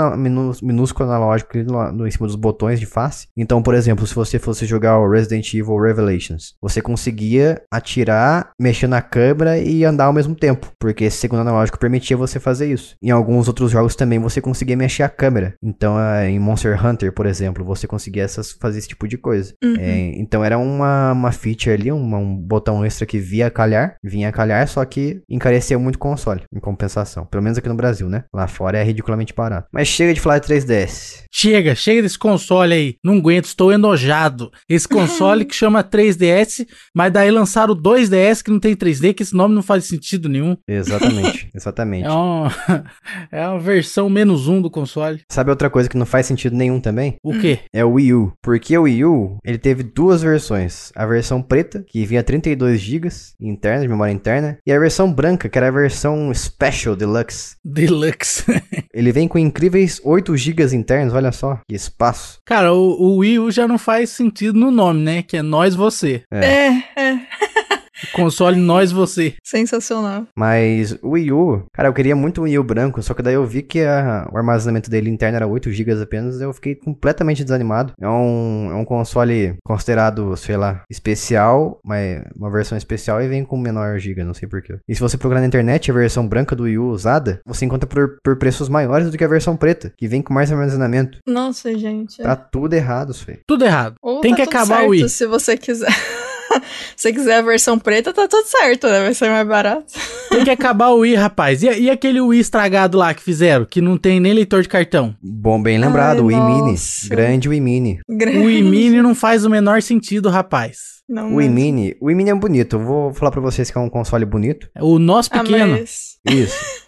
minúsculo analógico no, em cima dos botões de face. Então, por exemplo, se você fosse jogar o Resident Evil Revelations, você conseguia atirar, mexer na câmera e andar ao mesmo tempo, porque esse segundo analógico permitia você fazer isso. Em alguns outros jogos também você conseguia mexer a câmera. Então, em Monster Hunter, por exemplo, você conseguia essas, fazer esse tipo de coisa. Uhum. É, então, era uma, uma feature ali, uma, um botão extra que via calhar, vinha calhar, só que encareceu muito o console, em compensação. Pelo menos aqui no Brasil, né? Lá fora é ridiculamente barato. Mas chega de falar de 3DS. Chega, chega desse console aí. Não aguento, estou enojado. Esse console que chama 3DS, mas daí lançaram o 2DS que não tem 3D, que esse nome não faz sentido nenhum. Exatamente, exatamente. É uma, é uma versão menos um do console. Sabe outra coisa que não faz sentido nenhum também? O quê? É o Wii U. Porque o Wii U, ele teve duas versões. A versão preta, que vinha 32 GB interna, de memória interna, e a versão branca, que era a versão Special Deluxe. Deluxe. ele vem com incríveis 8 GB internos, olha só, que espaço. Cara, o, o Wii U já não faz sentido no nome, né? Que é nós você. É, é. é. Console nós você. Sensacional. Mas o Wii U, cara, eu queria muito o Wii U branco, só que daí eu vi que a, o armazenamento dele interno era 8 GB apenas, eu fiquei completamente desanimado. É um, é um console considerado, sei lá, especial, mas uma versão especial e vem com menor giga, não sei porquê. E se você procurar na internet a versão branca do Wii U usada, você encontra por, por preços maiores do que a versão preta, que vem com mais armazenamento. Nossa, gente. Tá tudo errado, Fê. Tudo errado. Ou Tem tá que acabar certo, o Wii. Se você quiser. Se quiser a versão preta, tá tudo certo, né? Vai ser mais barato. Tem que acabar o Wii, rapaz. E, e, aquele Wii estragado lá que fizeram, que não tem nem leitor de cartão? Bom, bem lembrado, Ai, o Wii nossa. Mini. Grande Wii Mini. Grande. O Wii Mini não faz o menor sentido, rapaz. Não o Wii Mini, o Wii Mini é bonito. Eu vou falar pra vocês que é um console bonito. O nosso pequeno. Ah, mas... Isso.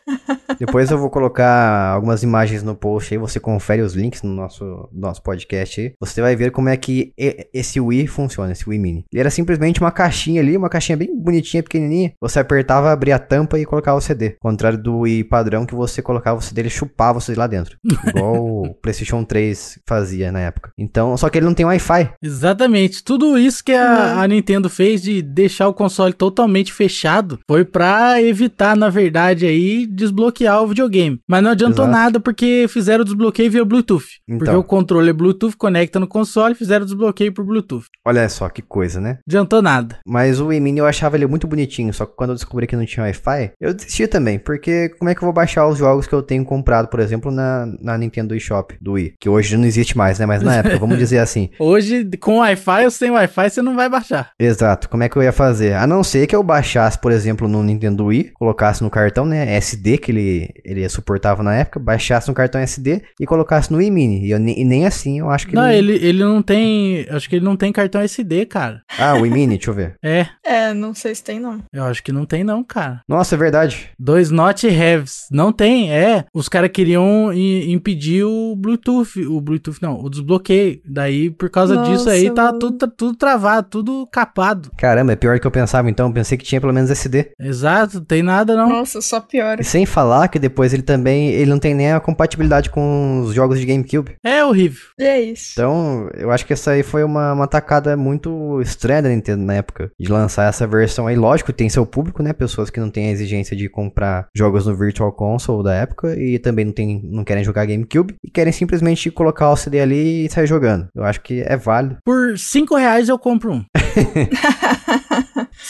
Depois eu vou colocar algumas imagens no post aí, você confere os links no nosso, nosso podcast aí. Você vai ver como é que esse Wii funciona, esse Wii Mini. Ele era simplesmente uma caixinha ali, uma caixinha bem bonitinha, pequenininha. Você apertava, abria a tampa e colocava o CD. Ao contrário do Wii padrão que você colocava o CD, ele chupava o CD lá dentro. Igual o PlayStation 3 fazia na época. Então, só que ele não tem Wi-Fi. Exatamente. Tudo isso que a, a Nintendo fez de deixar o console totalmente fechado foi para evitar, na verdade, aí desbloquear o videogame. Mas não adiantou Exato. nada porque fizeram o desbloqueio via Bluetooth. Então. Porque o controle é Bluetooth, conecta no console, fizeram o desbloqueio por Bluetooth. Olha só que coisa, né? Adiantou nada. Mas o Wii Mini eu achava ele muito bonitinho, só que quando eu descobri que não tinha Wi-Fi, eu desisti também, porque como é que eu vou baixar os jogos que eu tenho comprado, por exemplo, na, na Nintendo eShop do Wii? Que hoje não existe mais, né? Mas na época, vamos dizer assim. Hoje, com Wi-Fi ou sem Wi-Fi, você não vai baixar. Exato. Como é que eu ia fazer? A não ser que eu baixasse, por exemplo, no Nintendo Wii, colocasse no cartão, né? SD que ele, ele suportava na época, baixasse no cartão SD e colocasse no e-mini. E, eu, e nem assim eu acho que Não, ele... ele, ele não tem. Acho que ele não tem cartão SD, cara. Ah, o e-mini, deixa eu ver. É. É, não sei se tem, não. Eu acho que não tem, não, cara. Nossa, é verdade. Dois not haves. Não tem, é. Os caras queriam impedir o Bluetooth. O Bluetooth, não, o desbloqueio. Daí, por causa Nossa, disso aí, tá tudo, tá tudo travado, tudo capado. Caramba, é pior do que eu pensava, então. Eu pensei que tinha pelo menos SD. Exato, tem nada, não. Nossa, só pior. E sem falar que depois ele também, ele não tem nem a compatibilidade com os jogos de GameCube. É horrível. É isso. Então, eu acho que essa aí foi uma, uma tacada muito estranha da Nintendo na época, de lançar essa versão aí. Lógico, tem seu público, né? Pessoas que não têm a exigência de comprar jogos no Virtual Console da época e também não, tem, não querem jogar GameCube e querem simplesmente colocar o CD ali e sair jogando. Eu acho que é válido. Por 5 reais eu compro um.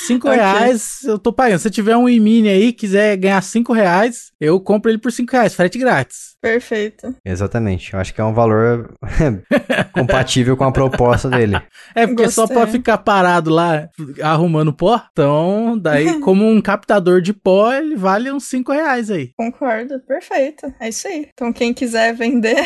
5 okay. reais eu tô pagando. Se tiver um e-mini aí, quiser ganhar 5 reais, eu compro ele por 5 reais, frete grátis. Perfeito. Exatamente. Eu acho que é um valor compatível com a proposta dele. É porque Gostei. só pra ficar parado lá arrumando pó, então daí como um captador de pó, ele vale uns 5 reais aí. Concordo, perfeito. É isso aí. Então quem quiser vender...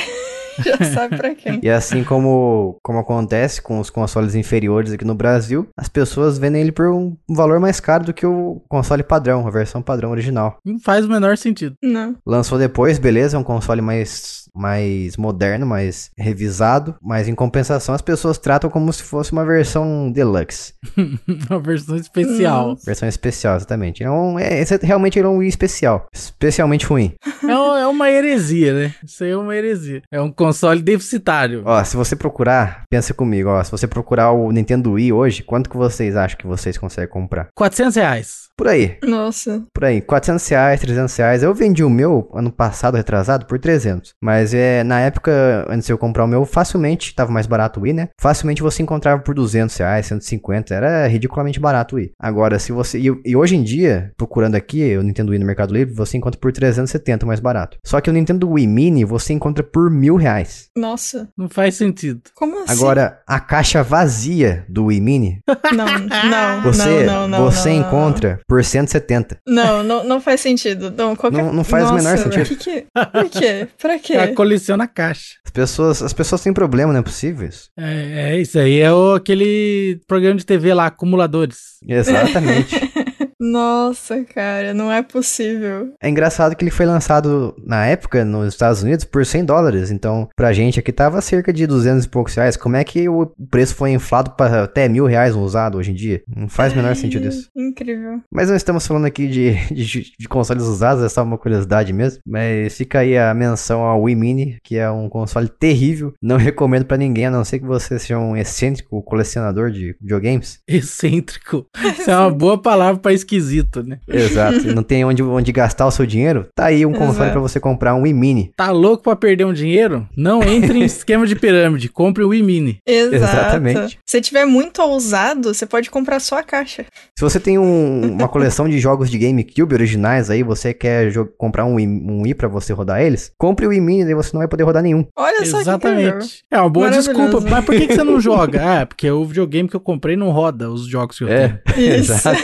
Já sabe pra quem. E assim como, como acontece com os consoles inferiores aqui no Brasil, as pessoas vendem ele por um valor mais caro do que o console padrão, a versão padrão original. Não faz o menor sentido. Não. Lançou depois, beleza, é um console mais, mais moderno, mais revisado, mas em compensação as pessoas tratam como se fosse uma versão deluxe. Uma versão especial. Versão especial, exatamente. É um, é, esse é realmente é um Wii especial. Especialmente ruim. É, um- é uma heresia, né? Isso aí é uma heresia. É um console deficitário. Ó, se você procurar, pensa comigo, ó. Se você procurar o Nintendo Wii hoje, quanto que vocês acham que vocês conseguem comprar? 400 reais. Por aí. Nossa. Por aí, 400 reais, 300 reais. Eu vendi o meu ano passado, retrasado, por 300. Mas é, na época, antes de eu comprar o meu, facilmente, tava mais barato o Wii, né? Facilmente você encontrava por 200 reais, 150. Era ridiculamente barato o Wii. Agora, se você... E, e hoje em dia, procurando aqui o Nintendo Wii no Mercado Livre, você encontra por 370 mais barato. Só que o Nintendo Wii Mini, você encontra por mil reais. Nossa. Não faz sentido. Como assim? Agora, a caixa vazia do Wii Mini, Não, não, você, não, não, não. você não, encontra por 170. Não, não, não faz sentido. Não, qualquer... Não- não faz o menor Nossa, sentido. Que que... Por quê? Pra quê? Ela coleciona caixa. As pessoas, as pessoas têm problema, não é possível isso? É, é isso aí. É o, aquele programa de TV lá, acumuladores. Exatamente. Nossa, cara, não é possível. é engraçado que ele foi lançado na época nos Estados Unidos por 100 dólares. Então, pra gente aqui tava cerca de 200 e poucos reais. Como é que o preço foi inflado para até mil reais um usado hoje em dia? Não faz o menor sentido isso. Incrível. Mas não estamos falando aqui de, de, de consoles usados, é só uma curiosidade mesmo. Mas fica aí a menção ao Wii Mini, que é um console terrível. Não recomendo pra ninguém, a não ser que você seja um excêntrico colecionador de videogames. Excêntrico. Isso é uma boa palavra pra esquisito, né? Exato. não tem onde, onde gastar o seu dinheiro? Tá aí um console pra você comprar um Wii Mini. Tá louco pra perder um dinheiro? Não entre em esquema de pirâmide. Compre o Wii Mini. Exato. Exatamente. Se tiver muito ousado, você pode comprar só a caixa. Se você tem um- uma coleção de jogos de GameCube originais aí, você quer comprar um Wii, um Wii pra você rodar eles, compre o Wii Mini, daí você não vai poder rodar nenhum. Olha só que. Exatamente. É uma boa desculpa. Mas por que, que você não joga? Ah, porque o videogame que eu comprei não roda os jogos que eu tenho. Isso. exato.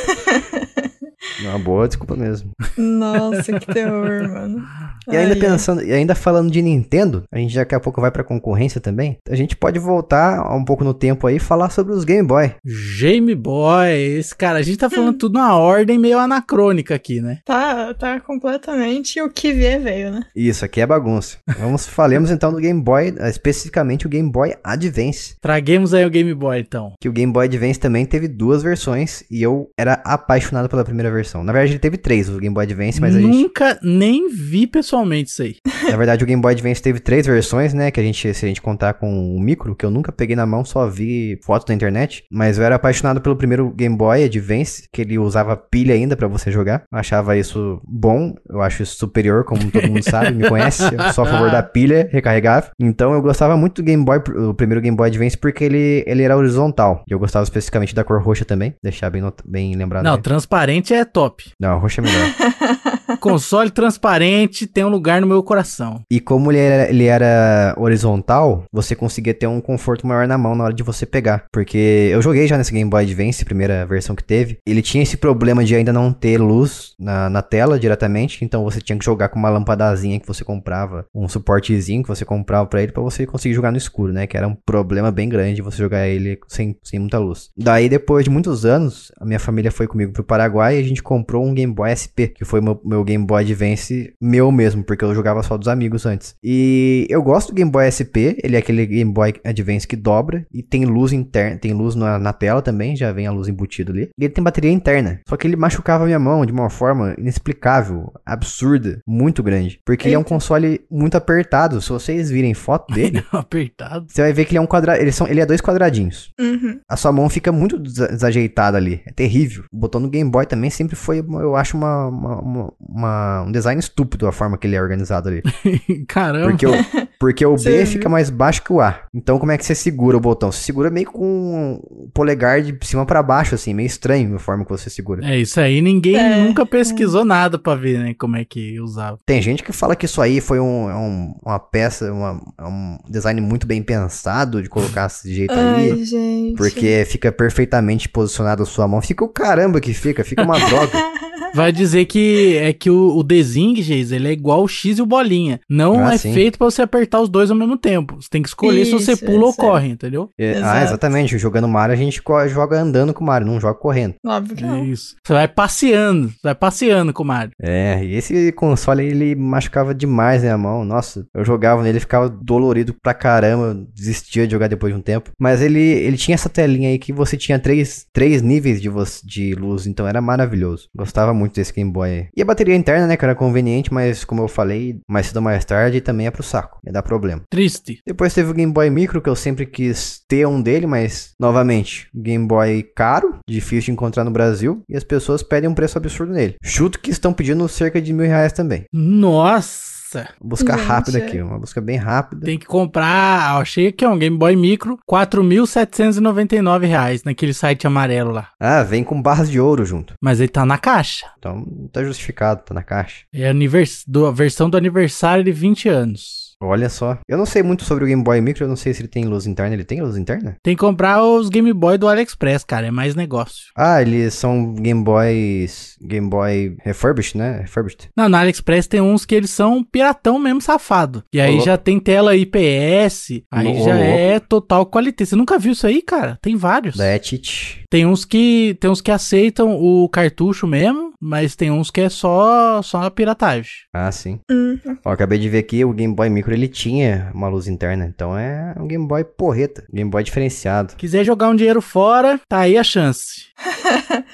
É uma boa desculpa mesmo. Nossa, que terror, mano. E ainda Ai, pensando, e ainda falando de Nintendo, a gente daqui a pouco vai pra concorrência também. A gente pode voltar um pouco no tempo aí e falar sobre os Game Boy. Game Boy, esse cara, a gente tá falando tudo numa ordem meio anacrônica aqui, né? Tá, tá completamente o que vier veio, né? Isso aqui é bagunça. Vamos falemos então do Game Boy, eh, especificamente o Game Boy Advance. Traguemos aí o Game Boy, então. Que o Game Boy Advance também teve duas versões e eu era apaixonado pela primeira versão. Na verdade, ele teve três, o Game Boy Advance, mas a gente. Nunca nem vi pessoalmente isso aí. Na verdade, o Game Boy Advance teve três versões, né? Que a gente, se a gente contar com o micro, que eu nunca peguei na mão, só vi fotos na internet. Mas eu era apaixonado pelo primeiro Game Boy Advance, que ele usava pilha ainda pra você jogar. Eu achava isso bom, eu acho isso superior, como todo mundo sabe, me conhece. Eu sou a favor da pilha recarregável. Então eu gostava muito do Game Boy, o primeiro Game Boy Advance, porque ele, ele era horizontal. E eu gostava especificamente da cor roxa também, deixar bem, bem lembrado. Não, aí. transparente é top. Não, a roxa é melhor. Console transparente tem um lugar no meu coração. E como ele era, ele era horizontal, você conseguia ter um conforto maior na mão na hora de você pegar. Porque eu joguei já nesse Game Boy Advance, primeira versão que teve. Ele tinha esse problema de ainda não ter luz na, na tela diretamente. Então você tinha que jogar com uma lampadazinha que você comprava, um suportezinho que você comprava pra ele, pra você conseguir jogar no escuro, né? Que era um problema bem grande você jogar ele sem, sem muita luz. Daí, depois de muitos anos, a minha família foi comigo pro Paraguai e a gente comprou um Game Boy SP, que foi meu, meu Game Boy Advance meu mesmo, porque eu jogava só dos amigos antes. E eu gosto do Game Boy SP, ele é aquele Game Boy Advance que dobra e tem luz interna, tem luz na, na tela também, já vem a luz embutida ali. E ele tem bateria interna. Só que ele machucava a minha mão de uma forma inexplicável, absurda, muito grande. Porque ele é um Eita. console muito apertado. Se vocês virem foto dele, Apertado. você vai ver que ele é um quadrado. Ele, são, ele é dois quadradinhos. Uhum. A sua mão fica muito desa- desajeitada ali. É terrível. O botão do Game Boy também sempre foi, eu acho, uma, uma- uma- uma- um design estúpido a forma que ele é organizado ali. Caramba. Porque o, porque o B fica mais baixo que o A. Então, como é que você segura o botão? Você segura meio com o polegar de cima pra baixo, assim. Meio estranho a forma que você segura. É isso aí, ninguém É. nunca pesquisou nada pra ver, né, como é que usava. Tem gente que fala que isso aí foi um, é um- uma peça, uma- é um design muito bem pensado de colocar desse jeito aí. Ai, gente. Porque fica perfeitamente posicionado a sua mão. Fica o caramba que fica, fica uma droga. vai dizer que é que o, o Desing, Geis, ele é igual o X e o bolinha. Não Ah, é sim. feito pra você apertar os dois ao mesmo tempo. Você tem que escolher se você Isso, pula ou isso, é. corre, entendeu? É, Ah, exatamente. Jogando Mario, a gente joga andando com o Mario, não joga correndo. Óbvio que não. Isso. Você vai passeando, você vai passeando com o Mario. É, e esse console ele machucava demais minha mão. Nossa, eu jogava nele, ficava dolorido pra caramba, desistia de jogar depois de um tempo. Mas ele, ele tinha essa telinha aí que você tinha três, três níveis de, de luz, então era maravilhoso. Gostava muito desse Game Boy. aí. E a bateria interna, né, que era conveniente, mas como eu falei, mais cedo ou mais tarde também é pro saco, ia dar problema. Triste. Depois teve o Game Boy Micro, que eu sempre quis ter um dele, mas, novamente, Game Boy caro, difícil de encontrar no Brasil, e as pessoas pedem um preço absurdo nele. Chuto que estão pedindo cerca de mil reais também. Nossa! Busca Gente, rápida é. aqui, uma busca bem rápida. Tem que comprar, achei aqui, ó, um Game Boy Micro, 4.799 reais naquele site amarelo lá. Ah, vem com barras de ouro junto. Mas ele tá na caixa. Então, tá justificado, tá na caixa. É anivers do, a versão do aniversário de 20 anos. Olha só. Eu não sei muito sobre o Game Boy Micro, eu não sei se ele tem luz interna. Ele tem luz interna? Tem que comprar os Game Boy do AliExpress, cara, é mais negócio. Ah, eles são Game Boys. Game Boy refurbished, né? Refurbished. Não, na AliExpress tem uns que eles são piratão mesmo safado. E aí Ô, já tem tela IPS, aí Ô, já é total qualidade. Você nunca viu isso aí, cara? Tem vários. Da Etit. Tem uns que tem uns que aceitam o cartucho mesmo, mas tem uns que é só só a piratagem. Ah, sim. Hum, Ó, acabei de ver aqui, o Game Boy Micro ele tinha uma luz interna, então é um Game Boy porreta, Game Boy diferenciado. Quiser jogar um dinheiro fora, tá aí a chance.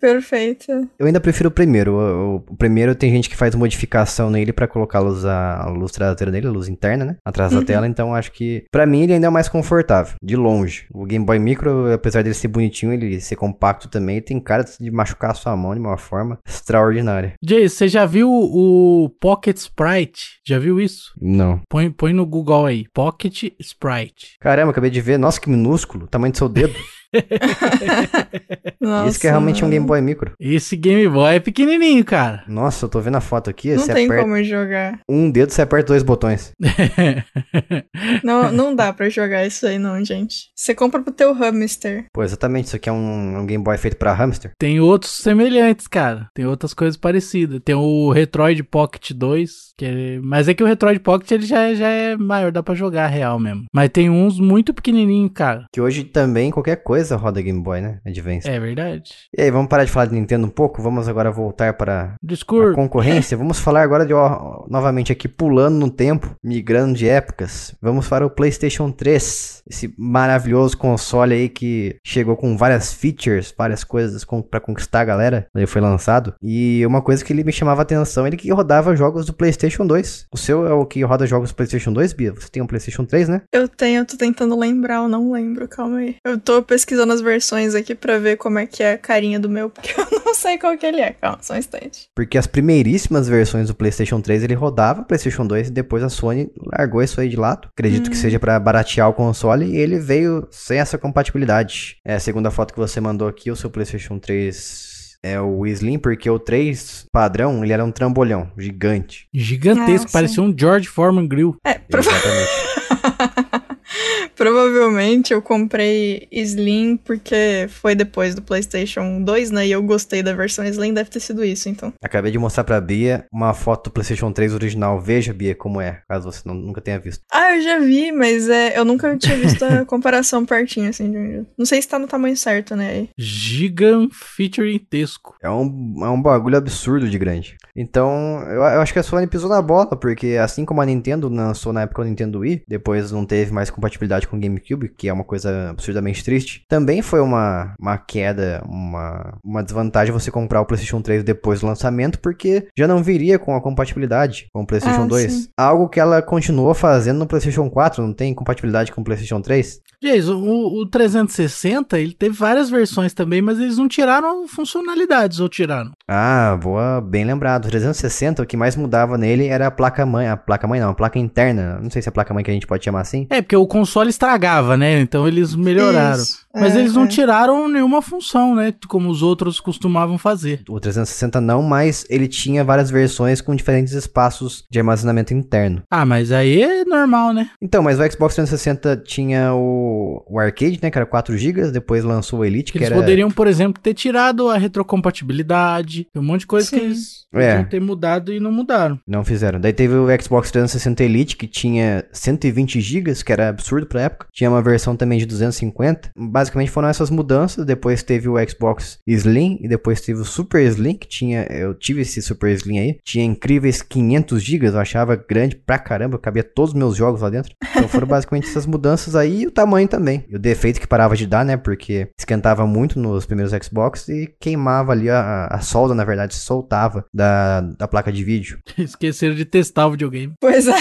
perfeito. Eu ainda prefiro o primeiro. O, o- primeiro tem gente que faz modificação nele pra colocar a luz, a, a luz traseira dele, a luz interna, né? Atrás da tela, então acho que pra mim ele ainda é o mais confortável, de longe. O Game Boy Micro, apesar dele ser bonitinho, ele ser compacto também, tem cara de machucar a sua mão de uma forma extraordinária. Jay, você já viu o Pocket Sprite? Já viu isso? Não. Põe, põe no Google aí, Pocket Sprite. Caramba, acabei de ver. Nossa, que minúsculo. Tamanho do seu dedo. Nossa, Isso que é realmente um. Game Boy Micro. Esse Game Boy é pequenininho, cara. Nossa, eu tô vendo a foto aqui. Não tem aperta como jogar. um dedo, você aperta dois botões. Não, não dá pra jogar isso aí, não, gente. Você compra pro teu hamster. Pô, exatamente. Isso aqui é um, um Game Boy feito pra hamster. Tem outros semelhantes, cara. Tem outras coisas parecidas. Tem o Retroid Pocket 2, que é... mas é que o Retroid Pocket ele já, é- já é maior, dá pra jogar real mesmo. Mas tem uns muito pequenininhos, cara. Que hoje também qualquer coisa roda Game Boy, né? Advance. É verdade. E aí, vamos parar de falar de Nintendo um pouco? Vamos agora voltar para a concorrência? Vamos falar agora de, ó, novamente aqui, pulando no tempo, migrando de épocas. Vamos para o PlayStation 3. Esse maravilhoso console aí que chegou com várias features, várias coisas com, para conquistar a galera. Ele foi lançado. E uma coisa que ele me chamava a atenção, ele que rodava jogos do PlayStation 2. O seu é o que roda jogos do PlayStation 2, Bia? Você tem um PlayStation 3, né? Eu tenho, eu tô tentando lembrar, eu não lembro, calma aí. Eu tô pesquisando as versões aqui pra ver como é que é a carinha do meu, porque eu não sei qual que ele é. Calma, só um instante. Porque as primeiríssimas versões do PlayStation 3 ele rodava PlayStation 2 e depois a Sony largou isso aí de lado. Acredito que seja pra baratear o console e ele veio sem essa compatibilidade. É, a segunda foto que você mandou aqui, o seu PlayStation 3 é o Slim, porque o 3 padrão ele era um trambolhão gigante. Gigantesco, Ah, parecia um George Foreman Grill. É, Exatamente. provavelmente eu comprei Slim porque foi depois do PlayStation 2, né? E eu gostei da versão Slim, deve ter sido isso, então. Acabei de mostrar pra Bia uma foto do PlayStation 3 original. Veja, Bia, como é, caso você não- nunca tenha visto. Ah, eu já vi, mas é, eu nunca tinha visto a comparação pertinho, assim. de- Não sei se tá no tamanho certo, né? Gigan. É um, é um bagulho absurdo de grande. Então, eu, eu acho que a Sony pisou na bola, porque assim como a Nintendo lançou na época o Nintendo Wii, depois não teve mais compatibilidade com o GameCube, que é uma coisa absurdamente triste, também foi uma, uma queda, uma, uma desvantagem você comprar o PlayStation 3 depois do lançamento, porque já não viria com a compatibilidade com o PlayStation Ah, 2. sim. Algo que ela continuou fazendo no PlayStation 4, não tem compatibilidade com o PlayStation 3? Jason, o, o 360, ele teve várias versões também, mas eles não tiraram funcionalidades, ou tiraram? Ah, boa, bem lembrado. O 360, o que mais mudava nele era a placa mãe, a placa mãe não, a placa interna. Não sei se é a placa mãe que a gente pode chamar assim. É, porque o console estragava, né? Então eles melhoraram. Isso, Mas é, eles não é. tiraram nenhuma função, né? Como os outros costumavam fazer. O 360 não, mas ele tinha várias versões com diferentes espaços de armazenamento interno. Ah, mas aí é normal, né? Então, mas o Xbox 360 tinha o, o arcade, né, que era 4 GB, depois lançou o Elite, que Eles era... poderiam, por exemplo, ter tirado a retrocompatibilidade. Tem um monte de coisa que Sim. eles É. podiam ter mudado e não mudaram. Não fizeram. Daí teve o Xbox 360 Elite, que tinha 120 GB, que era absurdo pra época. Tinha uma versão também de 250. Basicamente foram essas mudanças. Depois teve o Xbox Slim e depois teve o Super Slim, que tinha... Eu tive esse Super Slim aí. Tinha incríveis 500 GB, eu achava grande pra caramba. Cabia todos os meus jogos lá dentro. Então foram basicamente essas mudanças aí e o tamanho também. E o defeito que parava de dar, né? Porque esquentava muito nos primeiros Xbox e queimava ali a, a solda, na verdade, se soltava da, da placa de vídeo. Esqueceram de testar o videogame. Pois é.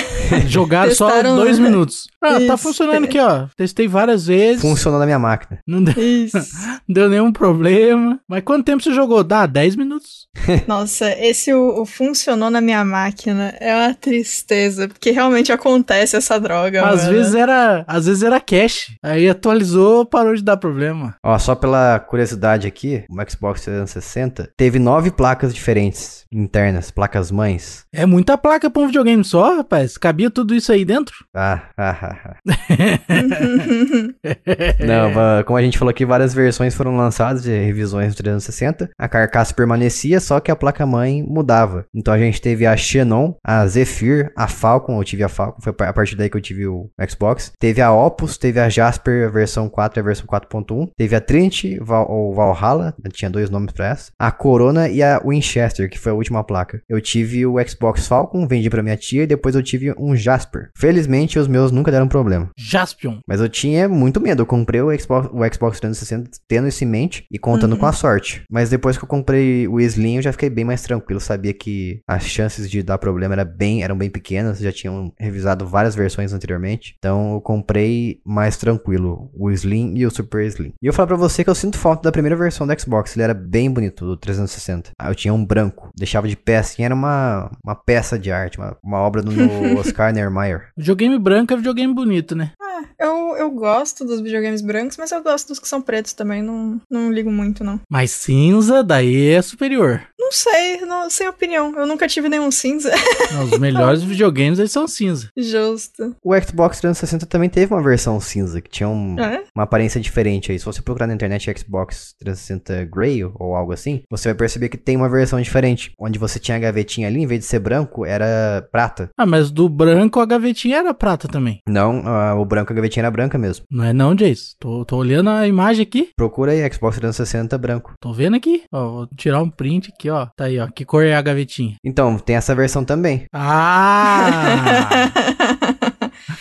Jogaram só dois minutos. Ah, tá Isso. funcionando aqui, ó. Testei várias vezes. Funcionou na minha máquina. Não deu, Isso. não deu nenhum problema. Mas quanto tempo você jogou? Dá 10 minutos. Nossa, esse o, o funcionou na minha máquina é uma tristeza, porque realmente acontece essa droga. Às mano. vezes era, às vezes era cache. Aí atualizou, parou de dar problema. Ó, só pela curiosidade aqui, o Xbox 360 teve nove placas diferentes internas, placas mães. É muita placa pra um videogame só, rapaz. Cabia tudo isso aí dentro? Ah, ah, ah, ah. Não, como a gente falou aqui, várias versões foram lançadas de revisões do 360. A carcaça permanecia, só que a placa-mãe mudava. Então a gente teve a Xenon, a Zephyr, a Falcon, eu tive a Falcon, foi a partir daí que eu tive o Xbox. Teve a Opus, teve a Jasper, a versão 4 e a versão 4.1. Teve a Trinity, Val, ou Valhalla, tinha dois nomes pra essa. A Corona e a Winchester, que foi a última placa. Eu tive o Xbox Falcon, vendi pra minha tia, e depois eu tive um Jasper. Felizmente os meus nunca deram problema. Jaspion. Mas eu tinha muito medo. Eu comprei o Xbox, o Xbox 360 tendo isso em mente e contando Uhum. com a sorte. Mas depois que eu comprei o Slim, eu já fiquei bem mais tranquilo. Sabia que as chances de dar problema era bem, eram bem pequenas. Já tinham revisado várias versões anteriormente. Então eu comprei mais tranquilo o Slim e o Super Slim. E eu falo pra você que eu sinto falta da primeira versão do Xbox. Ele era bem bonito, do 360. Ah, eu tinha um branco. Deixava de pé assim, era uma, uma peça de arte, uma, uma obra do Oscar Niemeyer. Videogame branco é videogame bonito, né? Ah, eu, eu gosto dos videogames brancos, mas eu gosto dos que são pretos também. Não, não ligo muito, não. Mas cinza, daí é superior. Não sei, não, sem opinião. Eu nunca tive nenhum cinza. Não, Os melhores videogames, eles são cinza. Justo. O Xbox 360 também teve uma versão cinza, que tinha um, É? uma aparência diferente aí. Se você procurar na internet Xbox 360 Grey ou algo assim, você vai perceber que tem uma versão diferente. Onde você tinha a gavetinha ali, em vez de ser branco, era prata. Ah, mas do branco a gavetinha era prata também. Não, ah, o branco, a gavetinha era branca mesmo. Não é não, Jace. Tô, tô olhando a imagem aqui. Procura aí Xbox 360 branco. Tô vendo aqui. Ó, vou tirar um print aqui, ó. Tá aí, ó. Que cor é a gavetinha? Então, tem essa versão também. Ah!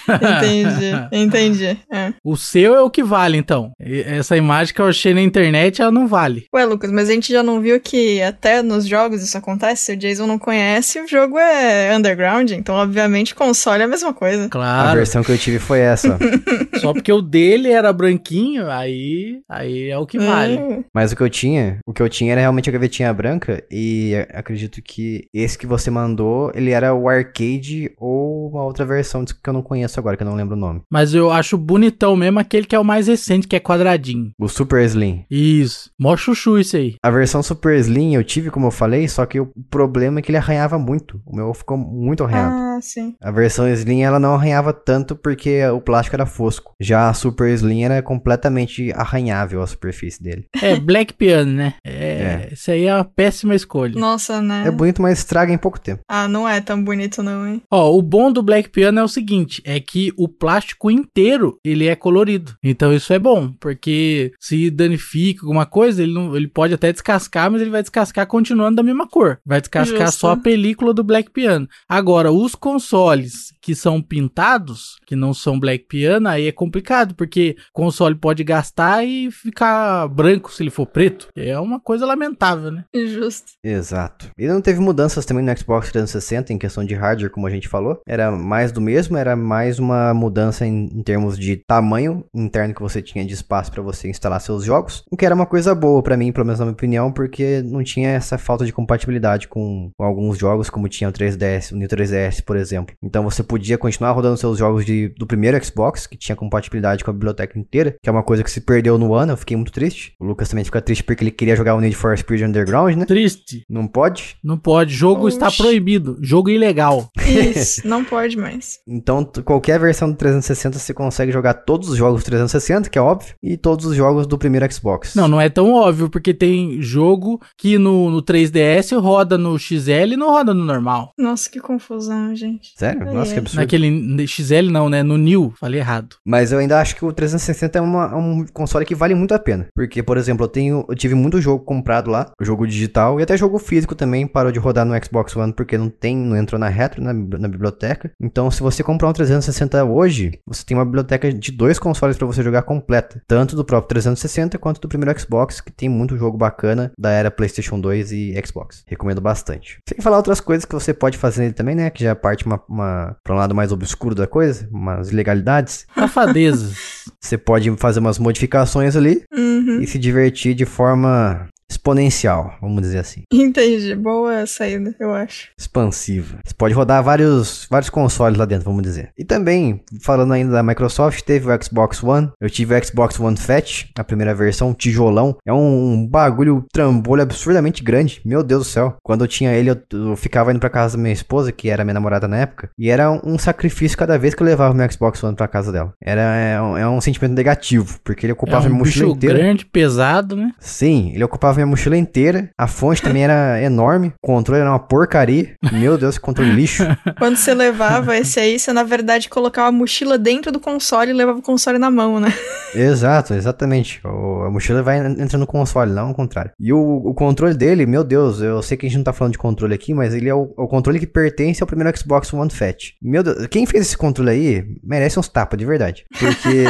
entendi, entendi. É. o seu é o que vale, então. E- Essa imagem que eu achei na internet, ela não vale. Ué, Lucas, mas a gente já não viu que até nos jogos isso acontece? Se o Jason não conhece, o jogo é underground, então obviamente console é a mesma coisa. A Claro. versão que eu tive foi essa. Só porque o dele era branquinho, aí, aí é o que vale. É. Mas o que eu tinha, o que eu tinha era realmente a gavetinha branca e a- acredito que esse que você mandou, ele era o arcade ou uma outra versão disso que eu não conheço agora, que eu não lembro o nome. Mas eu acho bonitão mesmo aquele que é o mais recente, que é quadradinho. O Super Slim. Isso. Mó chuchu isso aí. A versão Super Slim eu tive, como eu falei, só que o problema é que ele arranhava muito. O meu ficou muito arranhado. Ah, sim. A versão Slim ela não arranhava tanto porque o plástico era fosco. Já a Super Slim era completamente arranhável a superfície dele. É, Black Piano, né? É, É. Isso aí é uma péssima escolha. Nossa, né? É bonito, mas estraga em pouco tempo. Ah, não é tão bonito não, hein? Ó, o bom do Black Piano é o seguinte, é que o plástico inteiro, ele é colorido. Então isso é bom, porque se danifica alguma coisa, ele, não, ele pode até descascar, mas ele vai descascar continuando da mesma cor. Vai descascar Justo. só a película do Black Piano. Agora, os consoles que são pintados, que não são Black Piano, aí é complicado, porque o console pode gastar e ficar branco se ele for preto. É uma coisa lamentável, né? Justo. Exato. E não teve mudanças também no Xbox 360 em questão de hardware, como a gente falou. Era mais do mesmo, era mais uma mudança em, em termos de tamanho interno que você tinha de espaço para você instalar seus jogos. O que era uma coisa boa para mim, pelo menos na minha opinião, porque não tinha essa falta de compatibilidade com, com alguns jogos, como tinha o 3DS, o New 3DS, por exemplo. Então você podia podia continuar rodando seus jogos de, do primeiro Xbox, que tinha compatibilidade com a biblioteca inteira, que é uma coisa que se perdeu no ano, eu fiquei muito triste. O Lucas também fica triste porque ele queria jogar o Need for Speed Underground, né? Triste. Não pode. Não pode. Jogo está Oxi. proibido. Jogo ilegal. Isso, não pode mais. Então, qualquer versão do 360 você consegue jogar todos os jogos do 360, que é óbvio, e todos os jogos do primeiro Xbox. Não, não é tão óbvio, porque tem jogo que no, no 3DS roda no XL e não roda no normal. Nossa, que confusão, gente. Sério? Ai, Nossa, que. Absurdo. Naquele XL não, né? No New. Falei errado. Mas eu ainda acho que o 360 é uma- é um console que vale muito a pena. Porque, por exemplo, eu tenho. Eu tive muito jogo comprado lá, jogo digital, e até jogo físico também parou de rodar no Xbox One porque não tem, não entrou na retro, na, na biblioteca. Então, se você comprar um 360 hoje, você tem uma biblioteca de dois consoles pra você jogar completa. Tanto do próprio 360 quanto do primeiro Xbox, que tem muito jogo bacana da era PlayStation 2 e Xbox. Recomendo bastante. Sem falar outras coisas que você pode fazer nele também, né? Que já parte uma, uma, pra um lado mais obscuro da coisa, umas ilegalidades. Safadezas. Você pode fazer umas modificações ali Uhum. e se divertir de forma exponencial, vamos dizer assim. Entendi. Boa saída, eu acho. Expansiva. Você pode rodar vários, vários consoles lá dentro, vamos dizer. E também, falando ainda da Microsoft, teve o Xbox One. Eu tive o Xbox One Fat, a primeira versão, tijolão. É um bagulho trambolho absurdamente grande. Meu Deus do céu. Quando eu tinha ele, eu, eu ficava indo pra casa da minha esposa, que era minha namorada na época. E era um sacrifício cada vez que eu levava meu Xbox One pra casa dela. Era é um, é um sentimento negativo, porque ele É ocupava um minha mochila bicho inteira. grande, pesado, né? Sim, ele ocupava minha mochila inteira. A fonte também era enorme. O controle era uma porcaria. Meu Deus, que controle lixo. Quando você levava esse aí, você na verdade colocava a mochila dentro do console e levava o console na mão, né? Exato, exatamente. O- a mochila vai en- entrando no console, não ao contrário. E o, o controle dele, meu Deus, eu sei que a gente não tá falando de controle aqui, mas ele é o, o controle que pertence ao primeiro Xbox One Fat. Meu Deus, quem fez esse controle aí merece uns tapas, de verdade. Porque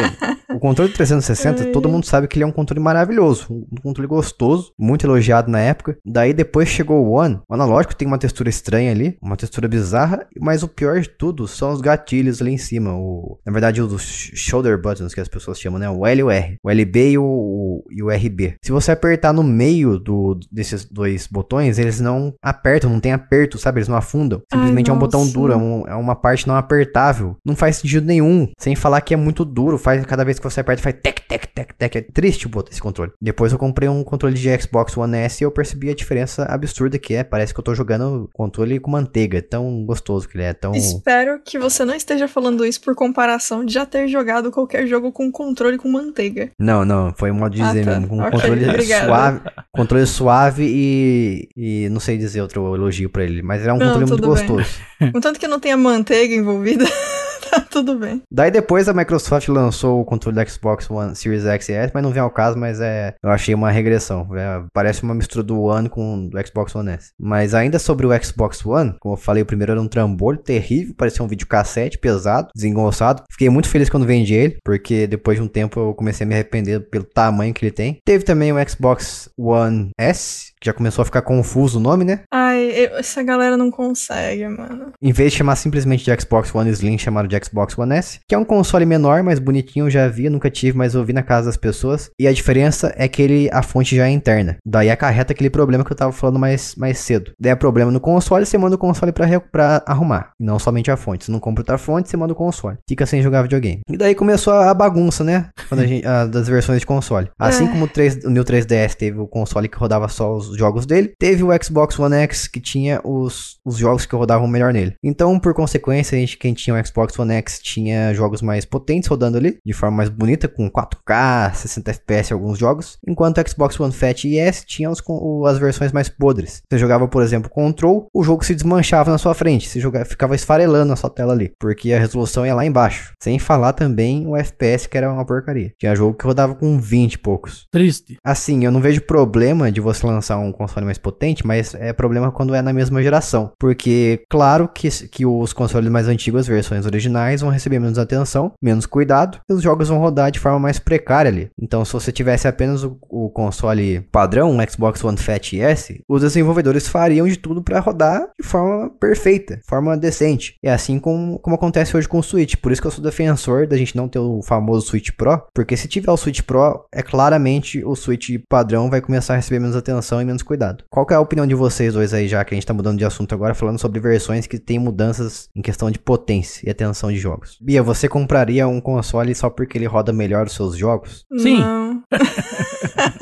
o controle 360, Ai. todo mundo sabe que ele é um controle maravilhoso, um controle gostoso, muito elogiado na época. Daí depois chegou o One. O analógico tem uma textura estranha ali, uma textura bizarra, mas o pior de tudo são os gatilhos ali em cima. O, na verdade, os shoulder buttons que as pessoas chamam, né? O L e o R. O LB e o, e o RB. Se você apertar no meio do, desses dois botões, eles não apertam, não tem aperto, sabe? Eles não afundam. Simplesmente é um botão duro, é, um- é uma parte não apertável. Não faz sentido nenhum. Sem falar que é muito duro. Faz cada vez que você aperta, faz tec, tec, tec, tec. É triste o botão esse controle. Depois eu comprei um controle de Xbox One S e eu percebi a diferença absurda que é. Parece que eu tô jogando controle com manteiga. Tão gostoso que ele é. Tão. Espero que você não esteja falando isso por comparação de já ter jogado qualquer jogo com controle com manteiga. Não, não, foi um modo de Ah, dizer tá. mesmo. Com um Ok, controle obrigada. suave. Controle suave e. E não sei dizer outro elogio pra ele. Mas é um Não, controle muito bem. gostoso. Contanto que não tenha manteiga envolvida, tá tudo bem. Daí depois a Microsoft lançou o controle do Xbox One Series X e S, mas não vem ao caso, mas é. Eu achei uma regressão. É, parece uma mistura do One com o Xbox One S. Mas ainda sobre o Xbox One, como eu falei, o primeiro era um trambolho terrível, parecia um videocassete pesado, desengonçado. Fiquei muito feliz quando vendi ele, porque depois de um tempo eu comecei a me arrepender pelo tamanho que ele tem. Teve também o Xbox One S, já começou a ficar confuso o nome, né? Ai, eu- essa galera não consegue, mano. Em vez de chamar simplesmente de Xbox One Slim, chamaram de Xbox One S, que é um console menor, mas bonitinho, eu já vi, nunca tive, mas eu vi na casa das pessoas. E a diferença é que ele, a fonte já é interna. Daí acarreta aquele problema que eu tava falando mais, mais cedo. Daí é problema no console, você manda o console pra, pra arrumar. E não somente a fonte. Você não compra outra fonte, você manda o console. Fica sem jogar videogame. E daí começou a, a bagunça, né? Quando a gente, a- das versões de console. Assim É. como o, 3, o New 3DS teve o console que rodava só os jogos dele, teve o Xbox One X que tinha os, os jogos que rodavam melhor nele. Então, por consequência, a gente, quem tinha o Xbox One X tinha jogos mais potentes rodando ali, de forma mais bonita, com 4K, 60 FPS alguns jogos, enquanto o Xbox One Fat e S tinha os, as versões mais podres. Você jogava, por exemplo, Control, o jogo se desmanchava na sua frente, você jogava, ficava esfarelando na sua tela ali, porque a resolução ia lá embaixo. Sem falar também o FPS, que era uma porcaria. Tinha jogo que rodava com 20 e poucos. Triste. Assim, eu não vejo problema de você lançar um console mais potente, mas é problema quando é na mesma geração. Porque, claro que, que os consoles mais antigos, as versões originais, originais vão receber menos atenção, menos cuidado, e os jogos vão rodar de forma mais precária ali. Então, se você tivesse apenas o, o console padrão, um Xbox One Fat S, os desenvolvedores fariam de tudo para rodar de forma perfeita, forma decente. É assim como, como acontece hoje com o Switch. Por isso que eu sou defensor da gente não ter o famoso Switch Pro, porque se tiver o Switch Pro, é claramente o Switch padrão vai começar a receber menos atenção e menos cuidado. Qual é a opinião de vocês dois aí, já que a gente tá mudando de assunto agora, falando sobre versões que tem mudanças em questão de potência e atenção de jogos? Bia, você compraria um console só porque ele roda melhor os seus jogos? Sim. Não.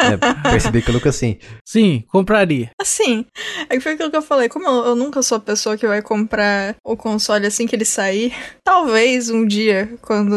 É, percebi que o Lucas sim. Sim, compraria. Assim, é que foi aquilo que eu falei. Como eu, eu nunca sou a pessoa que vai comprar o console assim que ele sair, talvez um dia, quando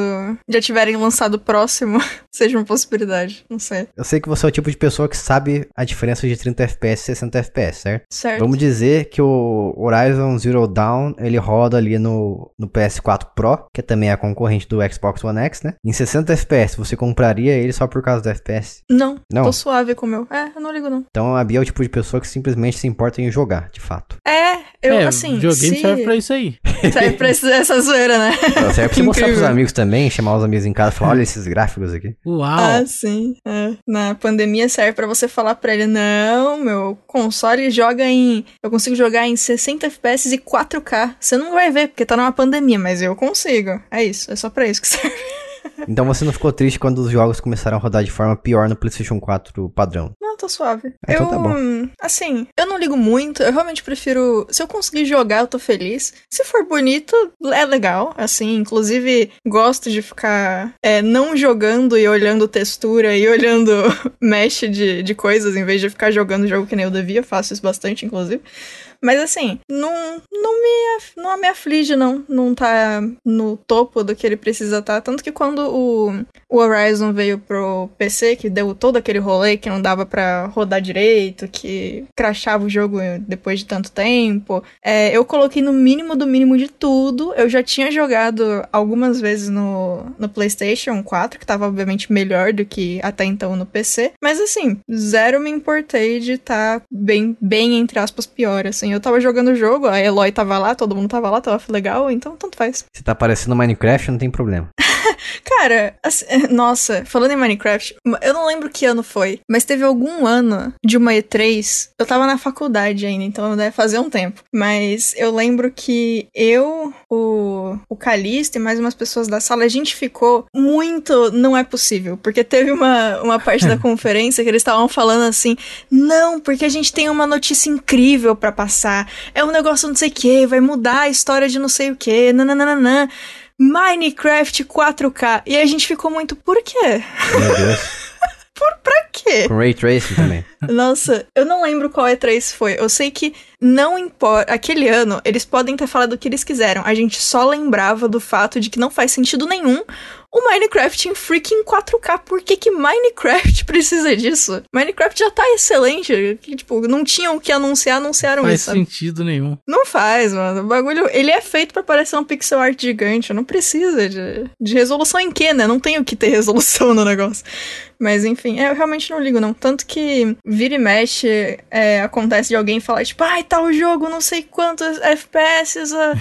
já tiverem lançado o próximo, seja uma possibilidade. Não sei. Eu sei que você é o tipo de pessoa que sabe a diferença de 30 FPS e 60 FPS, certo? Certo. Vamos dizer que o Horizon Zero Dawn, ele roda ali no, no PS4 Pro, que também é a concorrente do Xbox One X, né? Em 60 FPS, você compraria ele só por causa do FPS? Não, Não? tô suave com o meu. É, eu não ligo não. Então a Bia é o tipo de pessoa que simplesmente se importa em jogar, de fato. É, eu, é, assim, videogame se... serve pra isso aí. serve pra esse- essa zoeira, né? Ela serve pra você mostrar pros amigos também, chamar os amigos em casa e falar, olha esses gráficos aqui. Uau. Ah, sim. é. Na pandemia serve pra você falar pra ele: não, meu console joga em. Eu consigo jogar em 60 FPS e 4K. Você não vai ver, porque tá numa pandemia, mas eu consigo. É isso, é só pra isso que serve. Então você não ficou triste quando os jogos começaram a rodar de forma pior no PlayStation 4 padrão? Não, tô suave. Ah, então eu, tá bom. hum, assim, eu não ligo muito, eu realmente prefiro. Se eu conseguir jogar, eu tô feliz. Se for bonito, é legal. Assim, inclusive, gosto de ficar é, não jogando e olhando textura e olhando mesh de, de coisas, em vez de ficar jogando jogo que nem eu devia. Faço isso bastante, inclusive. Mas assim, não, não, me, não me aflige, não. Não tá no topo do que ele precisa estar. Tanto que quando o, o Horizon veio pro PC, que deu todo aquele rolê que não dava pra rodar direito, que crashava o jogo depois de tanto tempo, é, eu coloquei no mínimo do mínimo de tudo. Eu já tinha jogado algumas vezes no, no PlayStation 4, que tava obviamente melhor do que até então no PC. Mas assim, zero me importei de estar bem, bem, entre aspas, pior. Assim, eu tava jogando o jogo, a Eloy tava lá, todo mundo tava lá, tava legal, então tanto faz. Se tá parecendo Minecraft, não tem problema. Cara, assim, nossa, falando em Minecraft, eu não lembro que ano foi, mas teve algum ano de uma E3. Eu tava na faculdade ainda, então deve fazer um tempo. Mas eu lembro que eu, o, o Calista e mais umas pessoas da sala, a gente ficou muito. Não é possível. Porque teve uma, uma parte da conferência que eles estavam falando assim: não, porque a gente tem uma notícia incrível pra passar. É um negócio não sei o que, vai mudar a história de não sei o que, nananana. Minecraft 4K. E a gente ficou muito, por quê? Meu Deus. Pra quê? Com Ray Tracing também. Nossa, eu não lembro qual E3 foi. Eu sei que não importa. Aquele ano, eles podem ter falado o que eles quiseram. A gente só lembrava do fato de que não faz sentido nenhum o Minecraft em freaking 4K. Por que, que Minecraft precisa disso? Minecraft já tá excelente. Que, tipo, não tinham o que anunciar, anunciaram Faz isso. sabe? sentido nenhum. Não faz, mano. O bagulho, ele é feito pra parecer um pixel art gigante. Não precisa de, de resolução em quê, né? Não tem o que ter resolução no negócio. Mas enfim, eu realmente não ligo, não. Tanto que vira e mexe, é, acontece de alguém falar, tipo, ai, tá o jogo, não sei quantos FPS, ah,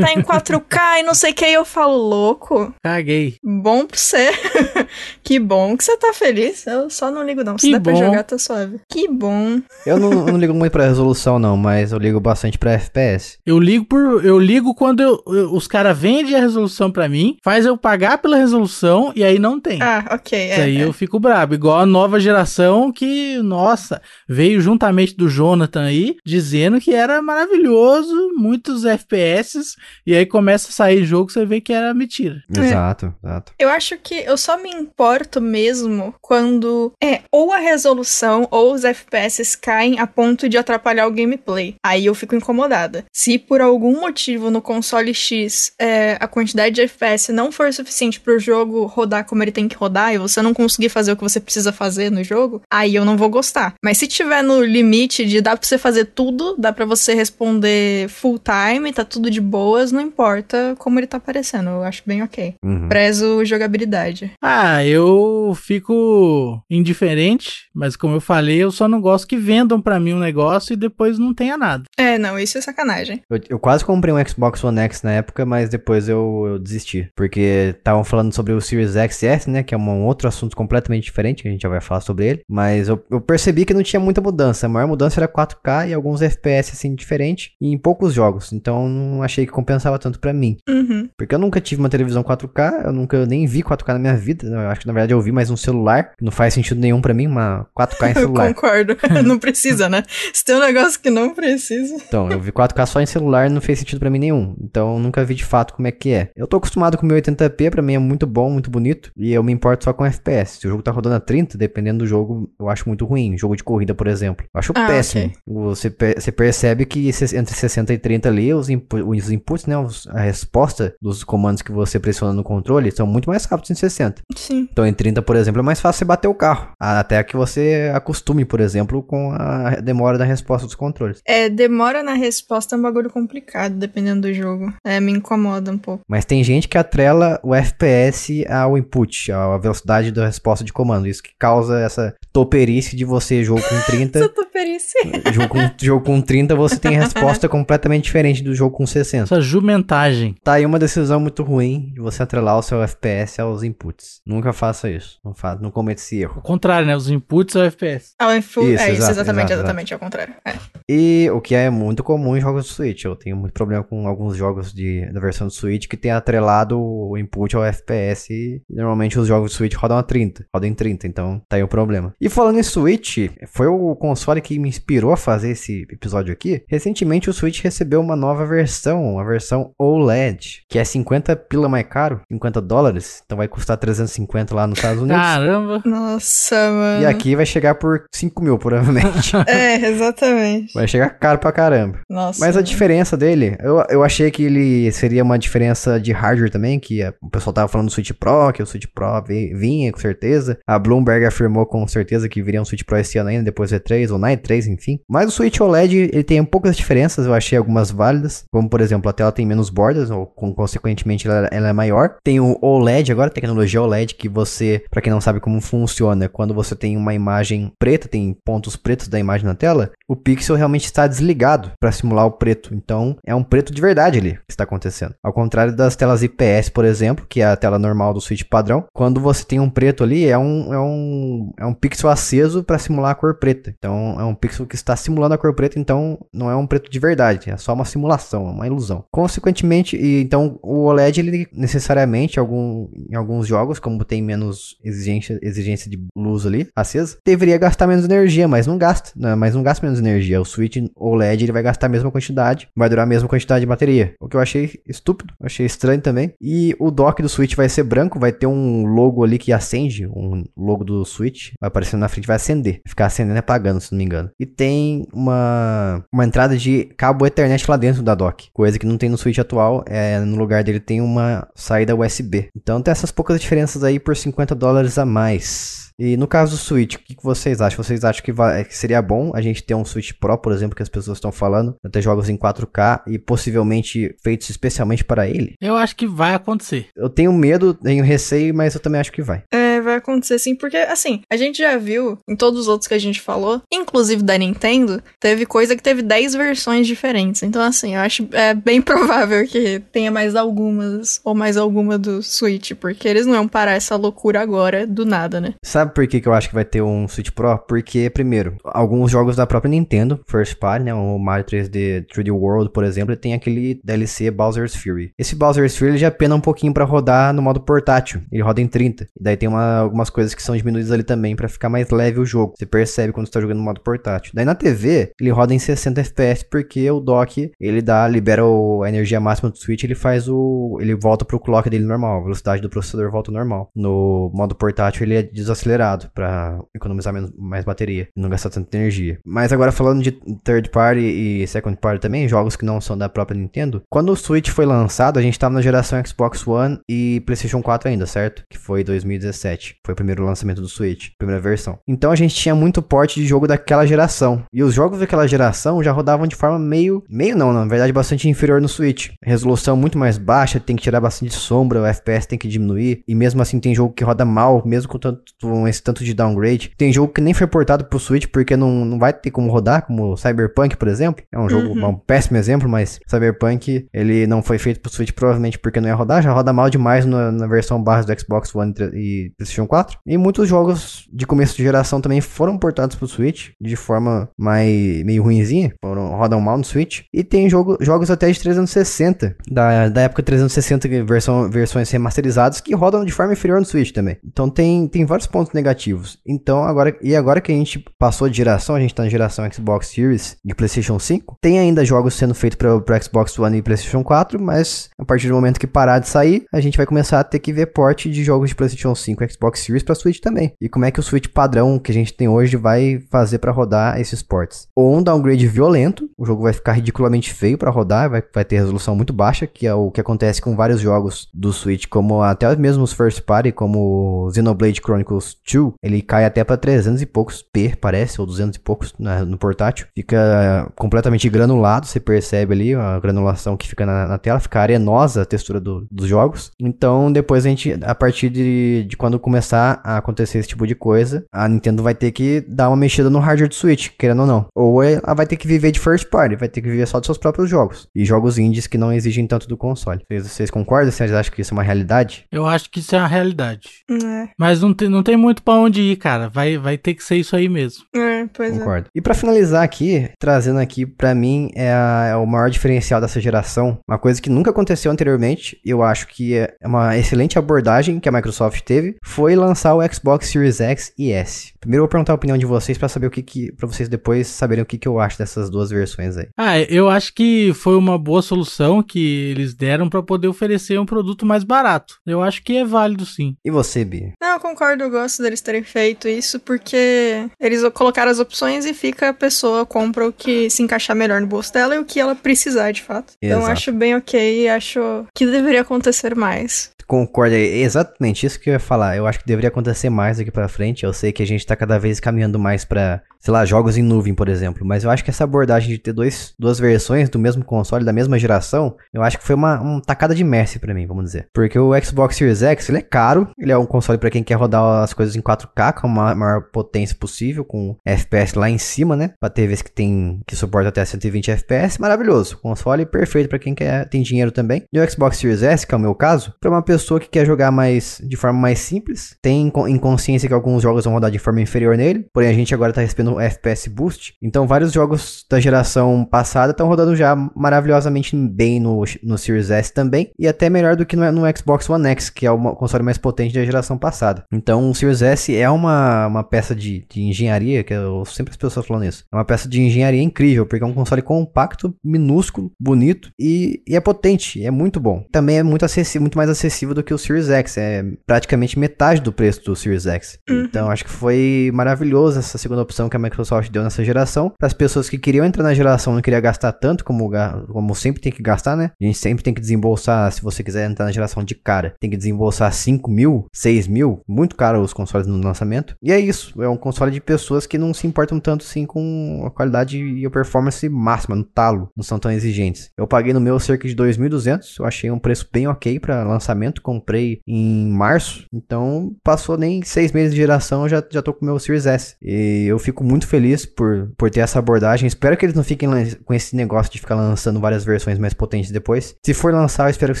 tá em 4K e não sei o que. E eu falo, louco, Caguei. bom pra você. que bom que você tá feliz. Eu só não ligo, não. Se Que der pra bom. jogar, tá suave. Que bom. Eu não, eu não ligo muito pra resolução, não, mas eu ligo bastante pra FPS. Eu ligo por. Eu ligo quando eu- eu- os caras vendem a resolução pra mim, faz eu pagar pela resolução e aí não tem. Ah, ok. É, aí é. eu fico brabo. Igual a nova geração que, nossa, veio juntamente do Jonathan aí, dizendo que era maravilhoso, muitos FPS, e aí começa a sair jogo, você vê que era mentira. É. Exato, exato. Eu acho que eu só me importo mesmo quando é ou a resolução ou os FPS caem a ponto de atrapalhar o gameplay. Aí eu fico incomodada. Se por algum motivo no console X é, a quantidade de FPS não for suficiente pro jogo rodar como ele tem que rodar e você não conseguir fazer fazer o que você precisa fazer no jogo, aí eu não vou gostar. Mas se tiver no limite de dá pra você fazer tudo, dá pra você responder full time, tá tudo de boas, não importa como ele tá aparecendo. Eu acho bem ok. Uhum. Prezo jogabilidade. Ah, eu fico indiferente, mas como eu falei, eu só não gosto que vendam pra mim um negócio e depois não tenha nada. É, não, isso é sacanagem. Eu, eu quase comprei um Xbox One X na época, mas depois eu, eu desisti. Porque estavam falando sobre o Series X e S, né? Que é um outro assunto completamente diferente, que a gente já vai falar sobre ele. Mas eu, eu percebi que não tinha muita mudança. A maior mudança era 4K e alguns FPS, assim, diferente. Em poucos jogos. Então não achei que compensava tanto pra mim. Uhum. Porque eu nunca tive uma televisão 4K, eu nunca nem vi 4K na minha vida. Eu acho que na verdade eu vi mais um celular. Não faz sentido nenhum pra mim, uma 4K em Eu celular. concordo. não precisa, né? Se tem um negócio que não precisa. Então, eu vi 4K só em celular não fez sentido pra mim nenhum. Então, eu nunca vi de fato como é que é. Eu tô acostumado com o 1080p, pra mim é muito bom, muito bonito. E eu me importo só com FPS. Se o jogo tá rodando a 30, dependendo do jogo, eu acho muito ruim. Jogo de corrida, por exemplo. Eu acho Ah, péssimo. ok. Você, você percebe que entre 60 e 30 ali, os, inpu- os inputs, né? os- a resposta dos comandos que você pressiona no controle são muito mais rápidos em 60. Sim. Então, em 30, por exemplo, é mais fácil você bater o carro. Até que você acostume, por exemplo, com a demora da resposta dos controles. É, demora na resposta é um bagulho complicado, dependendo do jogo. É, me incomoda um pouco. Mas tem gente que atrela o FPS ao input, à velocidade da resposta de comando. Isso que causa essa toperice de você, jogo com 30. Essa perícia. jogo, com, jogo com 30, você tem resposta completamente diferente do jogo com 60. Essa jumentagem. Tá aí uma decisão muito ruim de você atrelar o seu FPS aos inputs. Nunca faça isso. Não, fa não cometa esse erro. O contrário, né? Os inputs ao FPS. Ah, o infu- Isso, é isso, exatamente, exato, exatamente, ao contrário. É. E o que é muito comum em jogos do Switch. Eu tenho muito problema com alguns jogos de, da versão do Switch que tem atrelado o input ao FPS. E normalmente os jogos do Switch rodam a 30. Rodam em 30, então tá aí o problema. E falando em Switch, foi o console que me inspirou a fazer esse episódio aqui. Recentemente o Switch recebeu uma nova versão, a versão OLED, que é 50 pila mais caro, 50 dólares. Então vai custar 350 lá nos Estados Unidos. Caramba. Nossa, mano. E aqui vai chegar por 5 mil, provavelmente. É, exatamente. vai chegar caro pra caramba. Nossa. Mas a mano. diferença dele, eu, eu achei que ele seria uma diferença de hardware também, que a- o pessoal tava falando do Switch Pro, que o Switch Pro vi- vinha com certeza. A Bloomberg afirmou com certeza que viria um Switch Pro esse ano ainda, depois do E3 ou na E3, enfim. Mas o Switch OLED, ele tem poucas diferenças, eu achei algumas válidas, como por exemplo, a tela tem menos bordas, ou com- consequentemente ela, ela é maior. Tem o OLED agora, tecnologia OLED, que você, pra quem não sabe como funciona, quando você tem uma imagem preta, tem pontos pretos da imagem na tela, o pixel realmente está desligado para simular o preto. Então, é um preto de verdade ali que está acontecendo. Ao contrário das telas IPS, por exemplo, que é a tela normal do Switch padrão, quando você tem um preto ali, é um, é um, é um pixel aceso para simular a cor preta. Então, é um pixel que está simulando a cor preta, então não é um preto de verdade, é só uma simulação, é uma ilusão. Consequentemente, e, então o OLED, ele necessariamente, algum, em alguns jogos, como tem menos exigência, exigência de luz ali, acesa, deveria gastar menos energia, mas não gasta, né? mas não gasta menos energia. O Switch OLED, ele vai gastar a mesma quantidade, vai durar a mesma quantidade de bateria. O que eu achei estúpido, achei estranho também. E o dock do Switch vai ser branco, vai ter um logo ali que acende, um logo do Switch, vai aparecendo na frente, vai acender. Ficar acendendo e apagando, se não me engano. E tem uma, uma entrada de cabo Ethernet lá dentro da dock, coisa que não tem no Switch atual, é, no lugar dele tem uma saída USB. Então tem essas poucas diferenças aí por 50 dólares a mais. E no caso do Switch, o que, vocês acham? Vocês acham que, vai- que seria bom a gente ter um Switch Pro, por exemplo, que as pessoas estão falando, ter jogos em 4K e possivelmente feitos especialmente para ele? Eu acho que vai acontecer. Eu tenho medo, tenho receio, mas eu também acho que vai. É, vai acontecer sim, porque assim, a gente já viu em todos os outros que a gente falou, inclusive da Nintendo, teve coisa que teve 10 versões diferentes. Então, assim, eu acho é bem provável que tenha mais algumas ou mais alguma do Switch, porque eles não iam parar essa loucura agora do nada, né? Sabe por que, que eu acho que vai ter um Switch Pro? Porque, primeiro, alguns jogos da própria Nintendo, First Party, né? O Mario 3D 3D World, por exemplo, tem aquele DLC Bowser's Fury. Esse Bowser's Fury ele já pena um pouquinho pra rodar no modo portátil. Ele roda em 30. E daí tem uma- algumas coisas que são diminuídas ali também pra ficar mais leve o jogo. Você percebe quando você tá jogando no modo portátil. Daí na TV, ele roda em 60 FPS porque o dock, ele dá, libera a energia máxima do Switch, ele faz o... ele volta pro clock dele normal. A velocidade do processador volta normal. No modo portátil, ele é desacelerado pra economizar menos, mais bateria não gastar tanta energia. Mas agora falando de third party e second party também, jogos que não são da própria Nintendo, quando o Switch foi lançado, a gente tava na geração Xbox One e PlayStation 4 ainda, certo? Que foi 2017. 97. Foi o primeiro lançamento do Switch, primeira versão. Então a gente tinha muito porte de jogo daquela geração. E os jogos daquela geração já rodavam de forma meio. meio não, na verdade, bastante inferior no Switch. Resolução muito mais baixa, tem que tirar bastante sombra, o FPS tem que diminuir. E mesmo assim tem jogo que roda mal, mesmo com, tanto, com esse tanto de downgrade. Tem jogo que nem foi portado pro Switch porque não, não vai ter como rodar, como Cyberpunk, por exemplo. É um jogo, Uhum. um péssimo exemplo, mas Cyberpunk, ele não foi feito pro Switch provavelmente porque não ia rodar, já roda mal demais na, na versão base do Xbox One e PlayStation 4. E muitos jogos de começo de geração também foram portados pro Switch de forma mais meio ruinzinha, foram, rodam mal no Switch. E tem jogo, jogos até de 360, da, da época 360, que versão, versões remasterizadas, que rodam de forma inferior no Switch também. Então tem, tem vários pontos negativos. Então agora, e agora que a gente passou de geração, a gente tá na geração Xbox Series e PlayStation 5, tem ainda jogos sendo feitos para Xbox One e PlayStation 4, mas a partir do momento que parar de sair, a gente vai começar a ter que ver porte de jogos de PlayStation 5 e Xbox Series para Switch também. E como é que o Switch padrão que a gente tem hoje vai fazer para rodar esses ports? Ou um downgrade violento, o jogo vai ficar ridiculamente feio para rodar, vai, vai ter resolução muito baixa, que é o que acontece com vários jogos do Switch, como até mesmo os first party, como Xenoblade Chronicles 2, ele cai até para 300 e poucos P, parece, ou 200 e poucos na- no portátil. Fica completamente granulado, você percebe ali a granulação que fica na, na tela, fica arenosa a textura do- dos jogos. Então, depois a gente, a partir de, de quando começar a acontecer esse tipo de coisa, a Nintendo vai ter que dar uma mexida no hardware do Switch, querendo ou não. Ou ela vai ter que viver de first party, vai ter que viver só dos seus próprios jogos. E jogos indies que não exigem tanto do console. Vocês, vocês concordam? Vocês acham que isso é uma realidade? Eu acho que isso é a realidade. É, Mas não tem, não tem muito pra onde ir, cara. Vai, vai ter que ser isso aí mesmo. é, pois é. Concordo. E pra finalizar aqui, trazendo aqui pra mim é, a- é o maior diferencial dessa geração, uma coisa que nunca aconteceu anteriormente, e eu acho que é uma excelente abordagem que a Microsoft teve, foi lançar o Xbox Series X e S. Primeiro eu vou perguntar a opinião de vocês pra saber o que que para vocês depois saberem o que que eu acho dessas duas versões aí. Ah, eu acho que foi uma boa solução que eles deram pra poder oferecer um produto mais barato. Eu acho que é válido sim. E você, Bi? Não, eu concordo, eu gosto deles terem feito isso, porque eles colocaram as opções e fica a pessoa compra o que se encaixar melhor no bolso dela e o que ela precisar, de fato. Então Exato. acho bem ok e acho que deveria acontecer mais. Concordo, é exatamente isso que eu ia falar. Eu acho que deveria acontecer mais daqui pra frente. Eu sei que a gente tá cada vez caminhando mais pra, sei lá, jogos em nuvem, por exemplo. Mas eu acho que essa abordagem de ter dois, duas versões do mesmo console, da mesma geração, eu acho que foi uma, uma tacada de Messi pra mim, vamos dizer. Porque o Xbox Series X, ele é caro. Ele é um console pra quem quer rodar as coisas em 4K com a ma- maior potência possível, com FPS lá em cima, né? Pra TVs que tem que suporta até 120 FPS, maravilhoso. Console perfeito pra quem quer tem dinheiro também. E o Xbox Series S, que é o meu caso, pra uma pessoa que quer jogar mais de forma mais simples, tem em consciência que alguns jogos vão rodar de forma inferior nele, porém a gente agora tá recebendo FPS Boost. Então vários jogos da geração passada estão rodando já maravilhosamente bem no, no Series S também, e até melhor do que no, no Xbox One X, que é o console mais potente da geração passada. Então o Series S é uma, uma peça de, de engenharia, que eu sempre as pessoas falando isso, é uma peça de engenharia incrível, porque é um console compacto, minúsculo, bonito e, e é potente, é muito bom. Também é muito acessível, muito mais acessível do que o Series X, é praticamente metade do preço do Series X. Então acho que foi maravilhoso essa segunda opção que a Microsoft deu nessa geração. Para as pessoas que queriam entrar na geração, não queria gastar tanto como, como sempre tem que gastar, né? A gente sempre tem que desembolsar, se você quiser entrar na geração de cara, tem que desembolsar 5 mil, 6 mil, muito caro os consoles no lançamento. E é isso, é um console de pessoas que não se importam tanto assim com a qualidade e a performance máxima, no talo, não são tão exigentes. Eu paguei no meu cerca de 2.200, eu achei um preço bem ok para lançamento, comprei em março, então passou nem seis meses de geração, eu já, já tô com o meu Series S. E eu fico muito feliz por, por ter essa abordagem. Espero que eles não fiquem com esse negócio de ficar lançando várias versões mais potentes depois. Se for lançar, eu espero que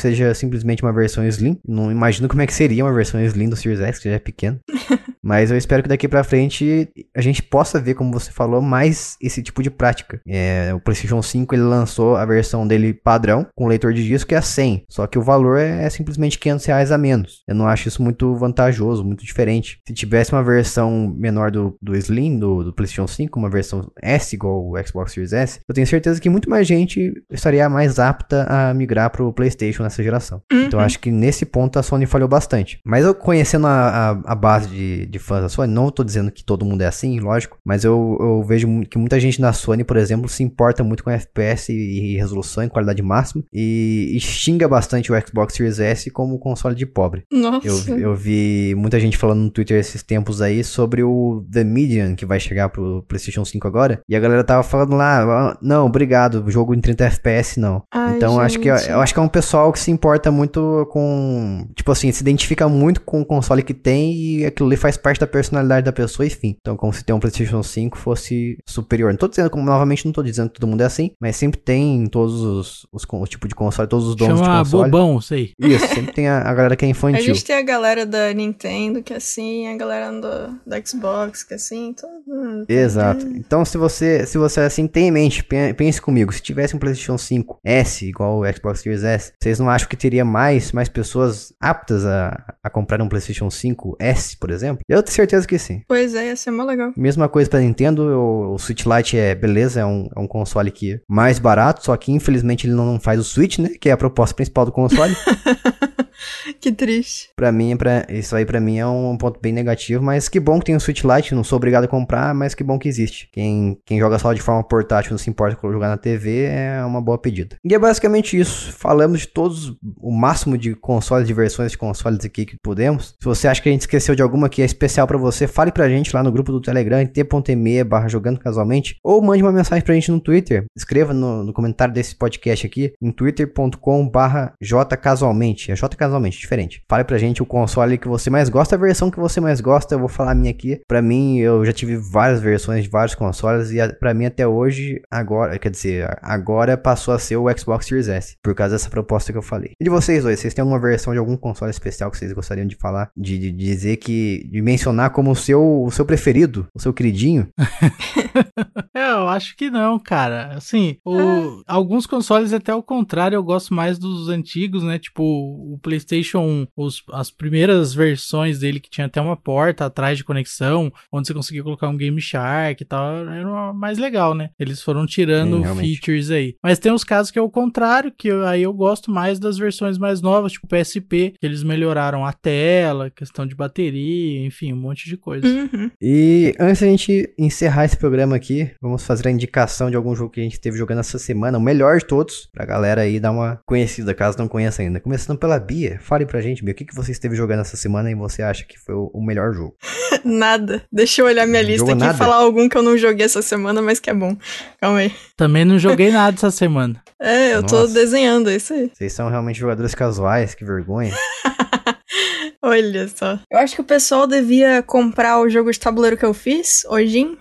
seja simplesmente uma versão Slim. Não imagino como é que seria uma versão Slim do Series S, que já é pequeno. Mas eu espero que daqui pra frente a gente possa ver, como você falou, mais esse tipo de prática. É, o PlayStation 5 ele lançou a versão dele padrão, com leitor de disco, que é a 100. Só que o valor é, é simplesmente 500 reais a menos. Eu não acho isso muito vantajoso, muito diferente. Se tivesse uma versão menor do, do Slim, do, do PlayStation 5, uma versão S igual o Xbox Series S, eu tenho certeza que muito mais gente estaria mais apta a migrar pro PlayStation nessa geração. Então acho que nesse ponto a Sony falhou bastante. Mas eu conhecendo a, a, a base de, de fãs da Sony. Não tô dizendo que todo mundo é assim, lógico, mas eu, eu vejo que muita gente na Sony, por exemplo, se importa muito com FPS e, e resolução e qualidade máxima e, e xinga bastante o Xbox Series S como console de pobre. Nossa. Eu, eu vi muita gente falando no Twitter esses tempos aí sobre o The Median que vai chegar pro PlayStation 5 agora. E a galera tava falando lá, "Ah, não, obrigado, jogo em 30 FPS não. Ai, então acho que gente. eu acho que é um pessoal que se importa muito com, tipo assim, se identifica muito com o console que tem e aquilo ali faz parte da personalidade da pessoa, enfim. Então como se ter um PlayStation 5 fosse superior. Não tô dizendo, como novamente não tô dizendo que todo mundo é assim, mas sempre tem em todos os, os, os tipos de console, todos os donos de Chama console. bobão, sei. Isso, sempre tem a, a galera que é A infantil. gente tem a galera da Nintendo que é assim, a galera do, da Xbox que é assim, então. hum, Exato. Então, se você, se você assim tem em mente, pen- pense comigo, se tivesse um PlayStation 5 S igual o Xbox Series S, vocês não acham que teria mais, mais pessoas aptas a, a comprar um PlayStation 5 S, por exemplo? Eu tenho certeza que sim. Pois é, ia ser mó legal. Mesma coisa pra Nintendo, o, o Switch Lite é beleza, é um, é um console que é mais barato, só que infelizmente ele não faz o Switch, né? Que é a proposta principal do console. Que triste. Pra mim, pra, isso aí pra mim é um ponto bem negativo, mas que bom que tem o Switch Lite, não sou obrigado a comprar, mas que bom que existe. Quem, quem joga só de forma portátil, não se importa com jogar na TV, é uma boa pedida. E é basicamente isso. Falamos de todos, o máximo de consoles, de versões de consoles aqui que pudemos. Se você acha que a gente esqueceu de alguma que é especial pra você, fale pra gente lá no grupo do Telegram, t.me barra jogando casualmente, ou mande uma mensagem pra gente no Twitter. Escreva no, no comentário desse podcast aqui, em twitter.com barra jcasualmente. É jcasualmente, diferente. Fale pra gente o console que você mais gosta, a versão que você mais gosta. Eu vou falar a minha aqui. Pra mim, eu já tive várias versões de vários consoles e a- pra mim até hoje, agora, quer dizer, agora passou a ser o Xbox Series S, por causa dessa proposta que eu falei. E de vocês dois, vocês têm alguma versão de algum console especial que vocês gostariam de falar? De, de dizer que, de mencionar como o seu, o seu preferido, o seu queridinho? Eu acho que não, cara. Assim, o- alguns consoles até o contrário, eu gosto mais dos antigos, né? Tipo, o PlayStation 1, os- as primeiras versões dele que tinha até uma porta atrás de conexão, onde você conseguia colocar um Game Shark e tal, era mais legal, né? Eles foram tirando Sim, features aí. Mas tem os casos que é o contrário, que eu- aí eu gosto mais das versões mais novas, tipo PSP, que eles melhoraram a tela, questão de bateria, enfim, um monte de coisa. Uhum. E antes da gente encerrar esse programa aqui, vamos fazer a indicação de algum jogo que a gente esteve jogando essa semana, o melhor de todos, pra galera aí dar uma conhecida, caso não conheça ainda. Começando pela Bia, fale pra gente, Bia, o que, que você esteve jogando essa semana e você acha que foi o, melhor jogo? Nada. Deixa eu olhar minha Não lista aqui nada? e falar algum que eu não joguei essa semana, mas que é bom. Calma aí. Também não joguei nada essa semana. É, eu tô Nossa. desenhando é isso aí. Vocês são realmente jogadores casuais, que vergonha. Olha só. Eu acho que o pessoal devia comprar o jogo de tabuleiro que eu fiz, Ojin.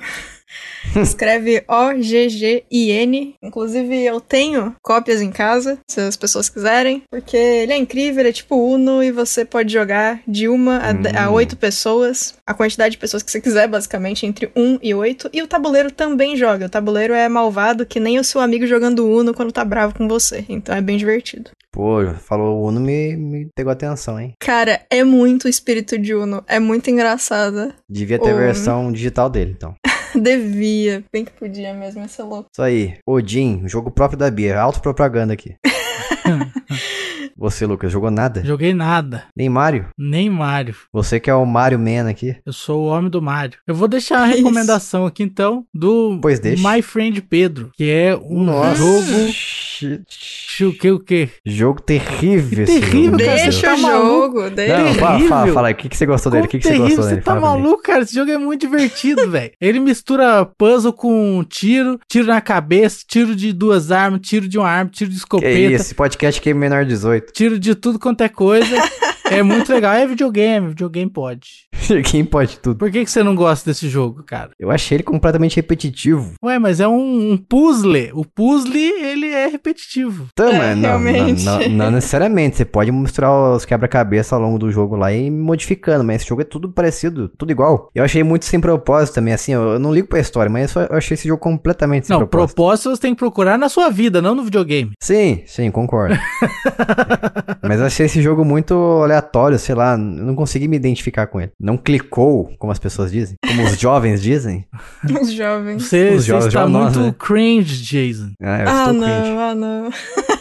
Escreve O-G-G-I-N. Inclusive, eu tenho cópias em casa, se as pessoas quiserem. Porque ele é incrível, ele é tipo Uno e você pode jogar de uma a, de- a Hum. oito pessoas. A quantidade de pessoas que você quiser, basicamente, entre um e oito. E o tabuleiro também joga. O tabuleiro é malvado que nem o seu amigo jogando Uno quando tá bravo com você. Então é bem divertido. Pô, falou Uno, me, me pegou atenção, hein? Cara, é muito o espírito de Uno. É muito engraçada. Devia ter a versão digital dele, então. Devia. Bem que podia mesmo, ia ser louco. Isso aí, Odin, jogo próprio da Bia, autopropaganda aqui. Você, Lucas, jogou nada? Joguei nada, Nem Mario? nem Mario. Você que é o Mario Man aqui. Eu sou o homem do Mario. Eu vou deixar a Que recomendação aqui então do Pois. My Friend Pedro, que é um jogo. Shit. O que o que? Jogo terrível esse terrível, jogo. cara, meu Deixa o tá maluco? jogo, deixa. Não, fala, fala, fala aí. O que, que você gostou dele? O que, que você gostou dele? Você tá maluco, cara? Esse jogo é muito divertido, velho. Ele mistura puzzle com tiro, tiro na cabeça, tiro de duas armas, tiro de uma arma, tiro de Que escopeta, isso, esse podcast aqui é menor de 18. Tiro de tudo quanto é coisa. é muito legal. É videogame, videogame pode. Quem pode tudo? Por que, que você não gosta desse jogo, cara? Eu achei ele completamente repetitivo. Ué, mas é um, um puzzle. O puzzle, ele é repetitivo. Então, É, mas não, realmente. não, não, não necessariamente. Você pode misturar os quebra-cabeça ao longo do jogo lá e ir modificando, mas esse jogo é tudo parecido, tudo igual. Eu achei muito sem propósito também, assim, eu, eu não ligo pra história, mas eu, achei esse jogo completamente sem Não, propósito. propósito você tem que procurar na sua vida, não no videogame. Sim, sim, concordo. Mas eu achei esse jogo muito aleatório, sei lá, eu não consegui me identificar com ele. Não clicou, como as pessoas dizem, como os jovens dizem. Os jovens. Você, Os você jogos está nós, muito né? cringe, Jason. Ah, eu Ah, estou não, cringe. ah, não.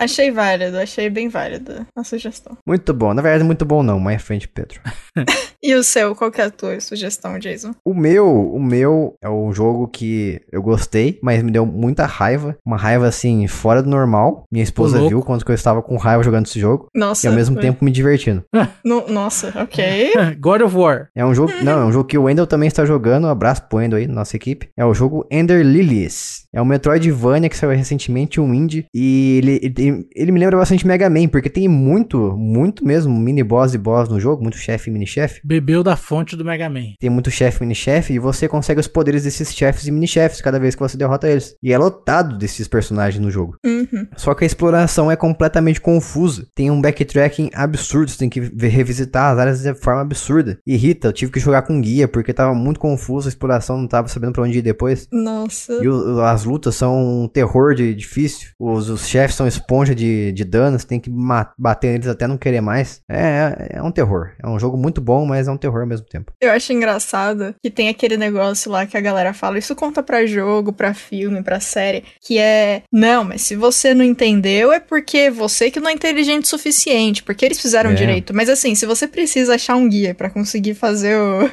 Achei válido, achei bem válida a sugestão. Muito bom. Na verdade, muito bom não, mais frente, Pedro. E o seu, qual que é a tua sugestão, Jason? O meu, o meu é um jogo que eu gostei, mas me deu muita raiva. Uma raiva, assim, fora do normal. Minha esposa viu quanto que eu estava com raiva jogando esse jogo. Nossa. E ao mesmo foi- tempo me divertindo. No- nossa, ok. God of War. É um jogo. Não, é um jogo que o Wendel também está jogando. Um abraço pro Wendel aí, nossa equipe. É o jogo Ender Lilies. É um Metroidvania que saiu recentemente, um indie. E ele, ele, ele me lembra bastante Mega Man, porque tem muito, muito mesmo mini boss e boss no jogo, muito chefe e mini chefe. Bebeu da fonte do Mega Man. Tem muito chefe e mini-chefe, e você consegue os poderes desses chefes e mini-chefes cada vez que você derrota eles. E é lotado desses personagens no jogo. Uhum. Só que a exploração é completamente confusa. Tem um backtracking absurdo, você tem que revisitar as áreas de forma absurda. Irrita, eu tive que jogar com guia, porque tava muito confuso, a exploração não tava sabendo pra onde ir depois. Nossa. E o- as lutas são um terror de difícil. Os, os chefes são esponja de, de dano, você tem que bater neles até não querer mais. É, é, é um terror. É um jogo muito bom, mas é um terror ao mesmo tempo. Eu acho engraçado que tem aquele negócio lá que a galera fala, isso conta pra jogo, pra filme, pra série, que é, não, mas se você não entendeu é porque você que não é inteligente o suficiente, porque eles fizeram É. direito. Mas assim, se você precisa achar um guia pra conseguir fazer o,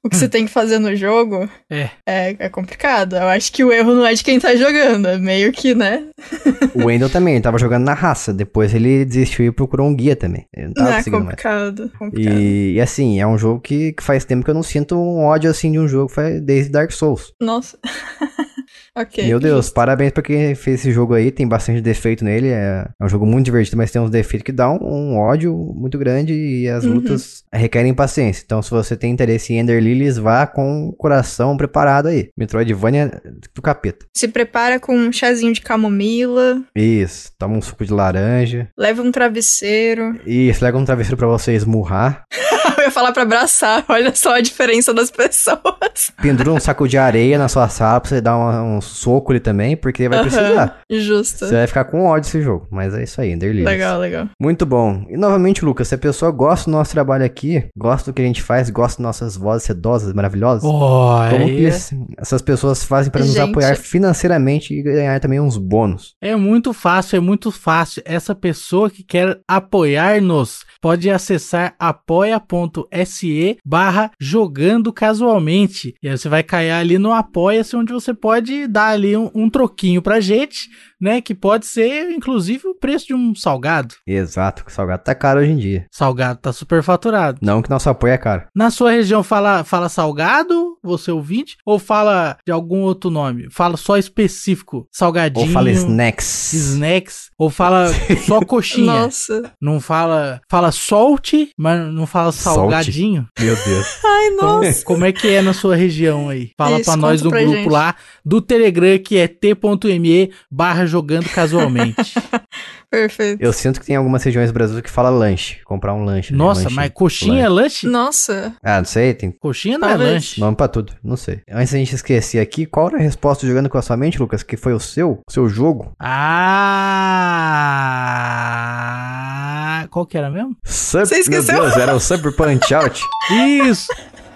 o que você tem que fazer no jogo, É. é, é complicado. Eu acho que o erro não é de quem tá jogando, é meio que, né? O Wendel também, ele tava jogando na raça. Depois ele desistiu e procurou um guia também. Ele não tava Não, é conseguindo mais. complicado. complicado. E, e, assim, é um jogo que, que faz tempo que eu não sinto um ódio assim de um jogo faz, desde Dark Souls. Nossa. ok. Meu Deus, justo. parabéns pra quem fez esse jogo aí. Tem bastante defeito nele. É, é um jogo muito divertido, mas tem uns defeitos que dão um ódio muito grande e as Uhum. lutas requerem paciência. Então, se você tem interesse em Ender Lilies, vá com o coração preparado aí. Metroidvania do capeta. Se prepara com um chazinho de camomila, Isso, toma um suco de laranja. leva um travesseiro. Isso, lega um travesseiro pra você esmurrar. Falar pra abraçar, olha só a diferença das pessoas. Pendura um saco de areia na sua sala pra você dar uma- um soco ali também, porque vai precisar. Aham, Justo. Você vai ficar com ódio desse jogo. Mas é isso aí, Ender Lilies. Legal, legal. Muito bom. E novamente, Lucas, se a pessoa gosta do nosso trabalho aqui, gosta do que a gente faz, gosta das nossas vozes sedosas, maravilhosas, como que essas pessoas fazem para nos Gente. apoiar financeiramente e ganhar também uns bônus? É muito fácil, é muito fácil. Essa pessoa que quer apoiar-nos pode acessar apoia.se barra jogando casualmente. E aí você vai cair ali no Apoia-se, onde você pode dar ali um, um troquinho pra gente, né? Que pode ser, inclusive, o preço de um salgado. Exato, o salgado tá caro hoje em dia. Salgado tá super faturado. Não que nosso apoio é caro. Na sua região fala, fala salgado, você ouvinte, ou fala de algum outro nome? Fala só específico, salgadinho, Ou fala snacks. snacks, ou fala só coxinha. Nossa. Não fala, fala solte, mas não fala Solte? salgadinho. Meu Deus. Ai, Então, nossa. como é que é na sua região aí? Fala Isso, pra nós do grupo gente. lá, do Telegram, que é t.me barra jogando casualmente. Perfeito. Eu sinto que tem algumas regiões do Brasil que fala lanche. Comprar um lanche. né? Nossa, Lanche. mas coxinha é lanche? Nossa. Ah, não sei, tem Coxinha não Talvez. é lanche. nome pra tudo. Não sei. Antes da gente esquecer aqui, qual era a resposta do jogando com a sua mente, Lucas? Que foi o seu? O seu jogo? Ah, qual que era mesmo? Super, Você esqueceu? Meu Deus, era o Super Punch Out. Isso!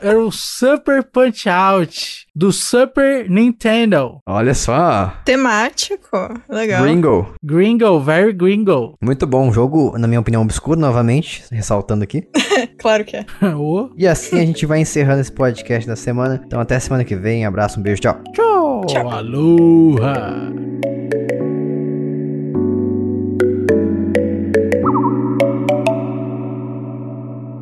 Era o Super Punch Out do Super Nintendo. Olha só. Temático. Legal. Gringo. Gringo, very gringo. Muito bom. Jogo, na minha opinião, obscuro, novamente, ressaltando aqui. Claro que é. Ô, E assim a gente vai encerrando esse podcast da semana. Então até semana que vem. Abraço, um beijo, tchau. tchau! Tchau. Aloha!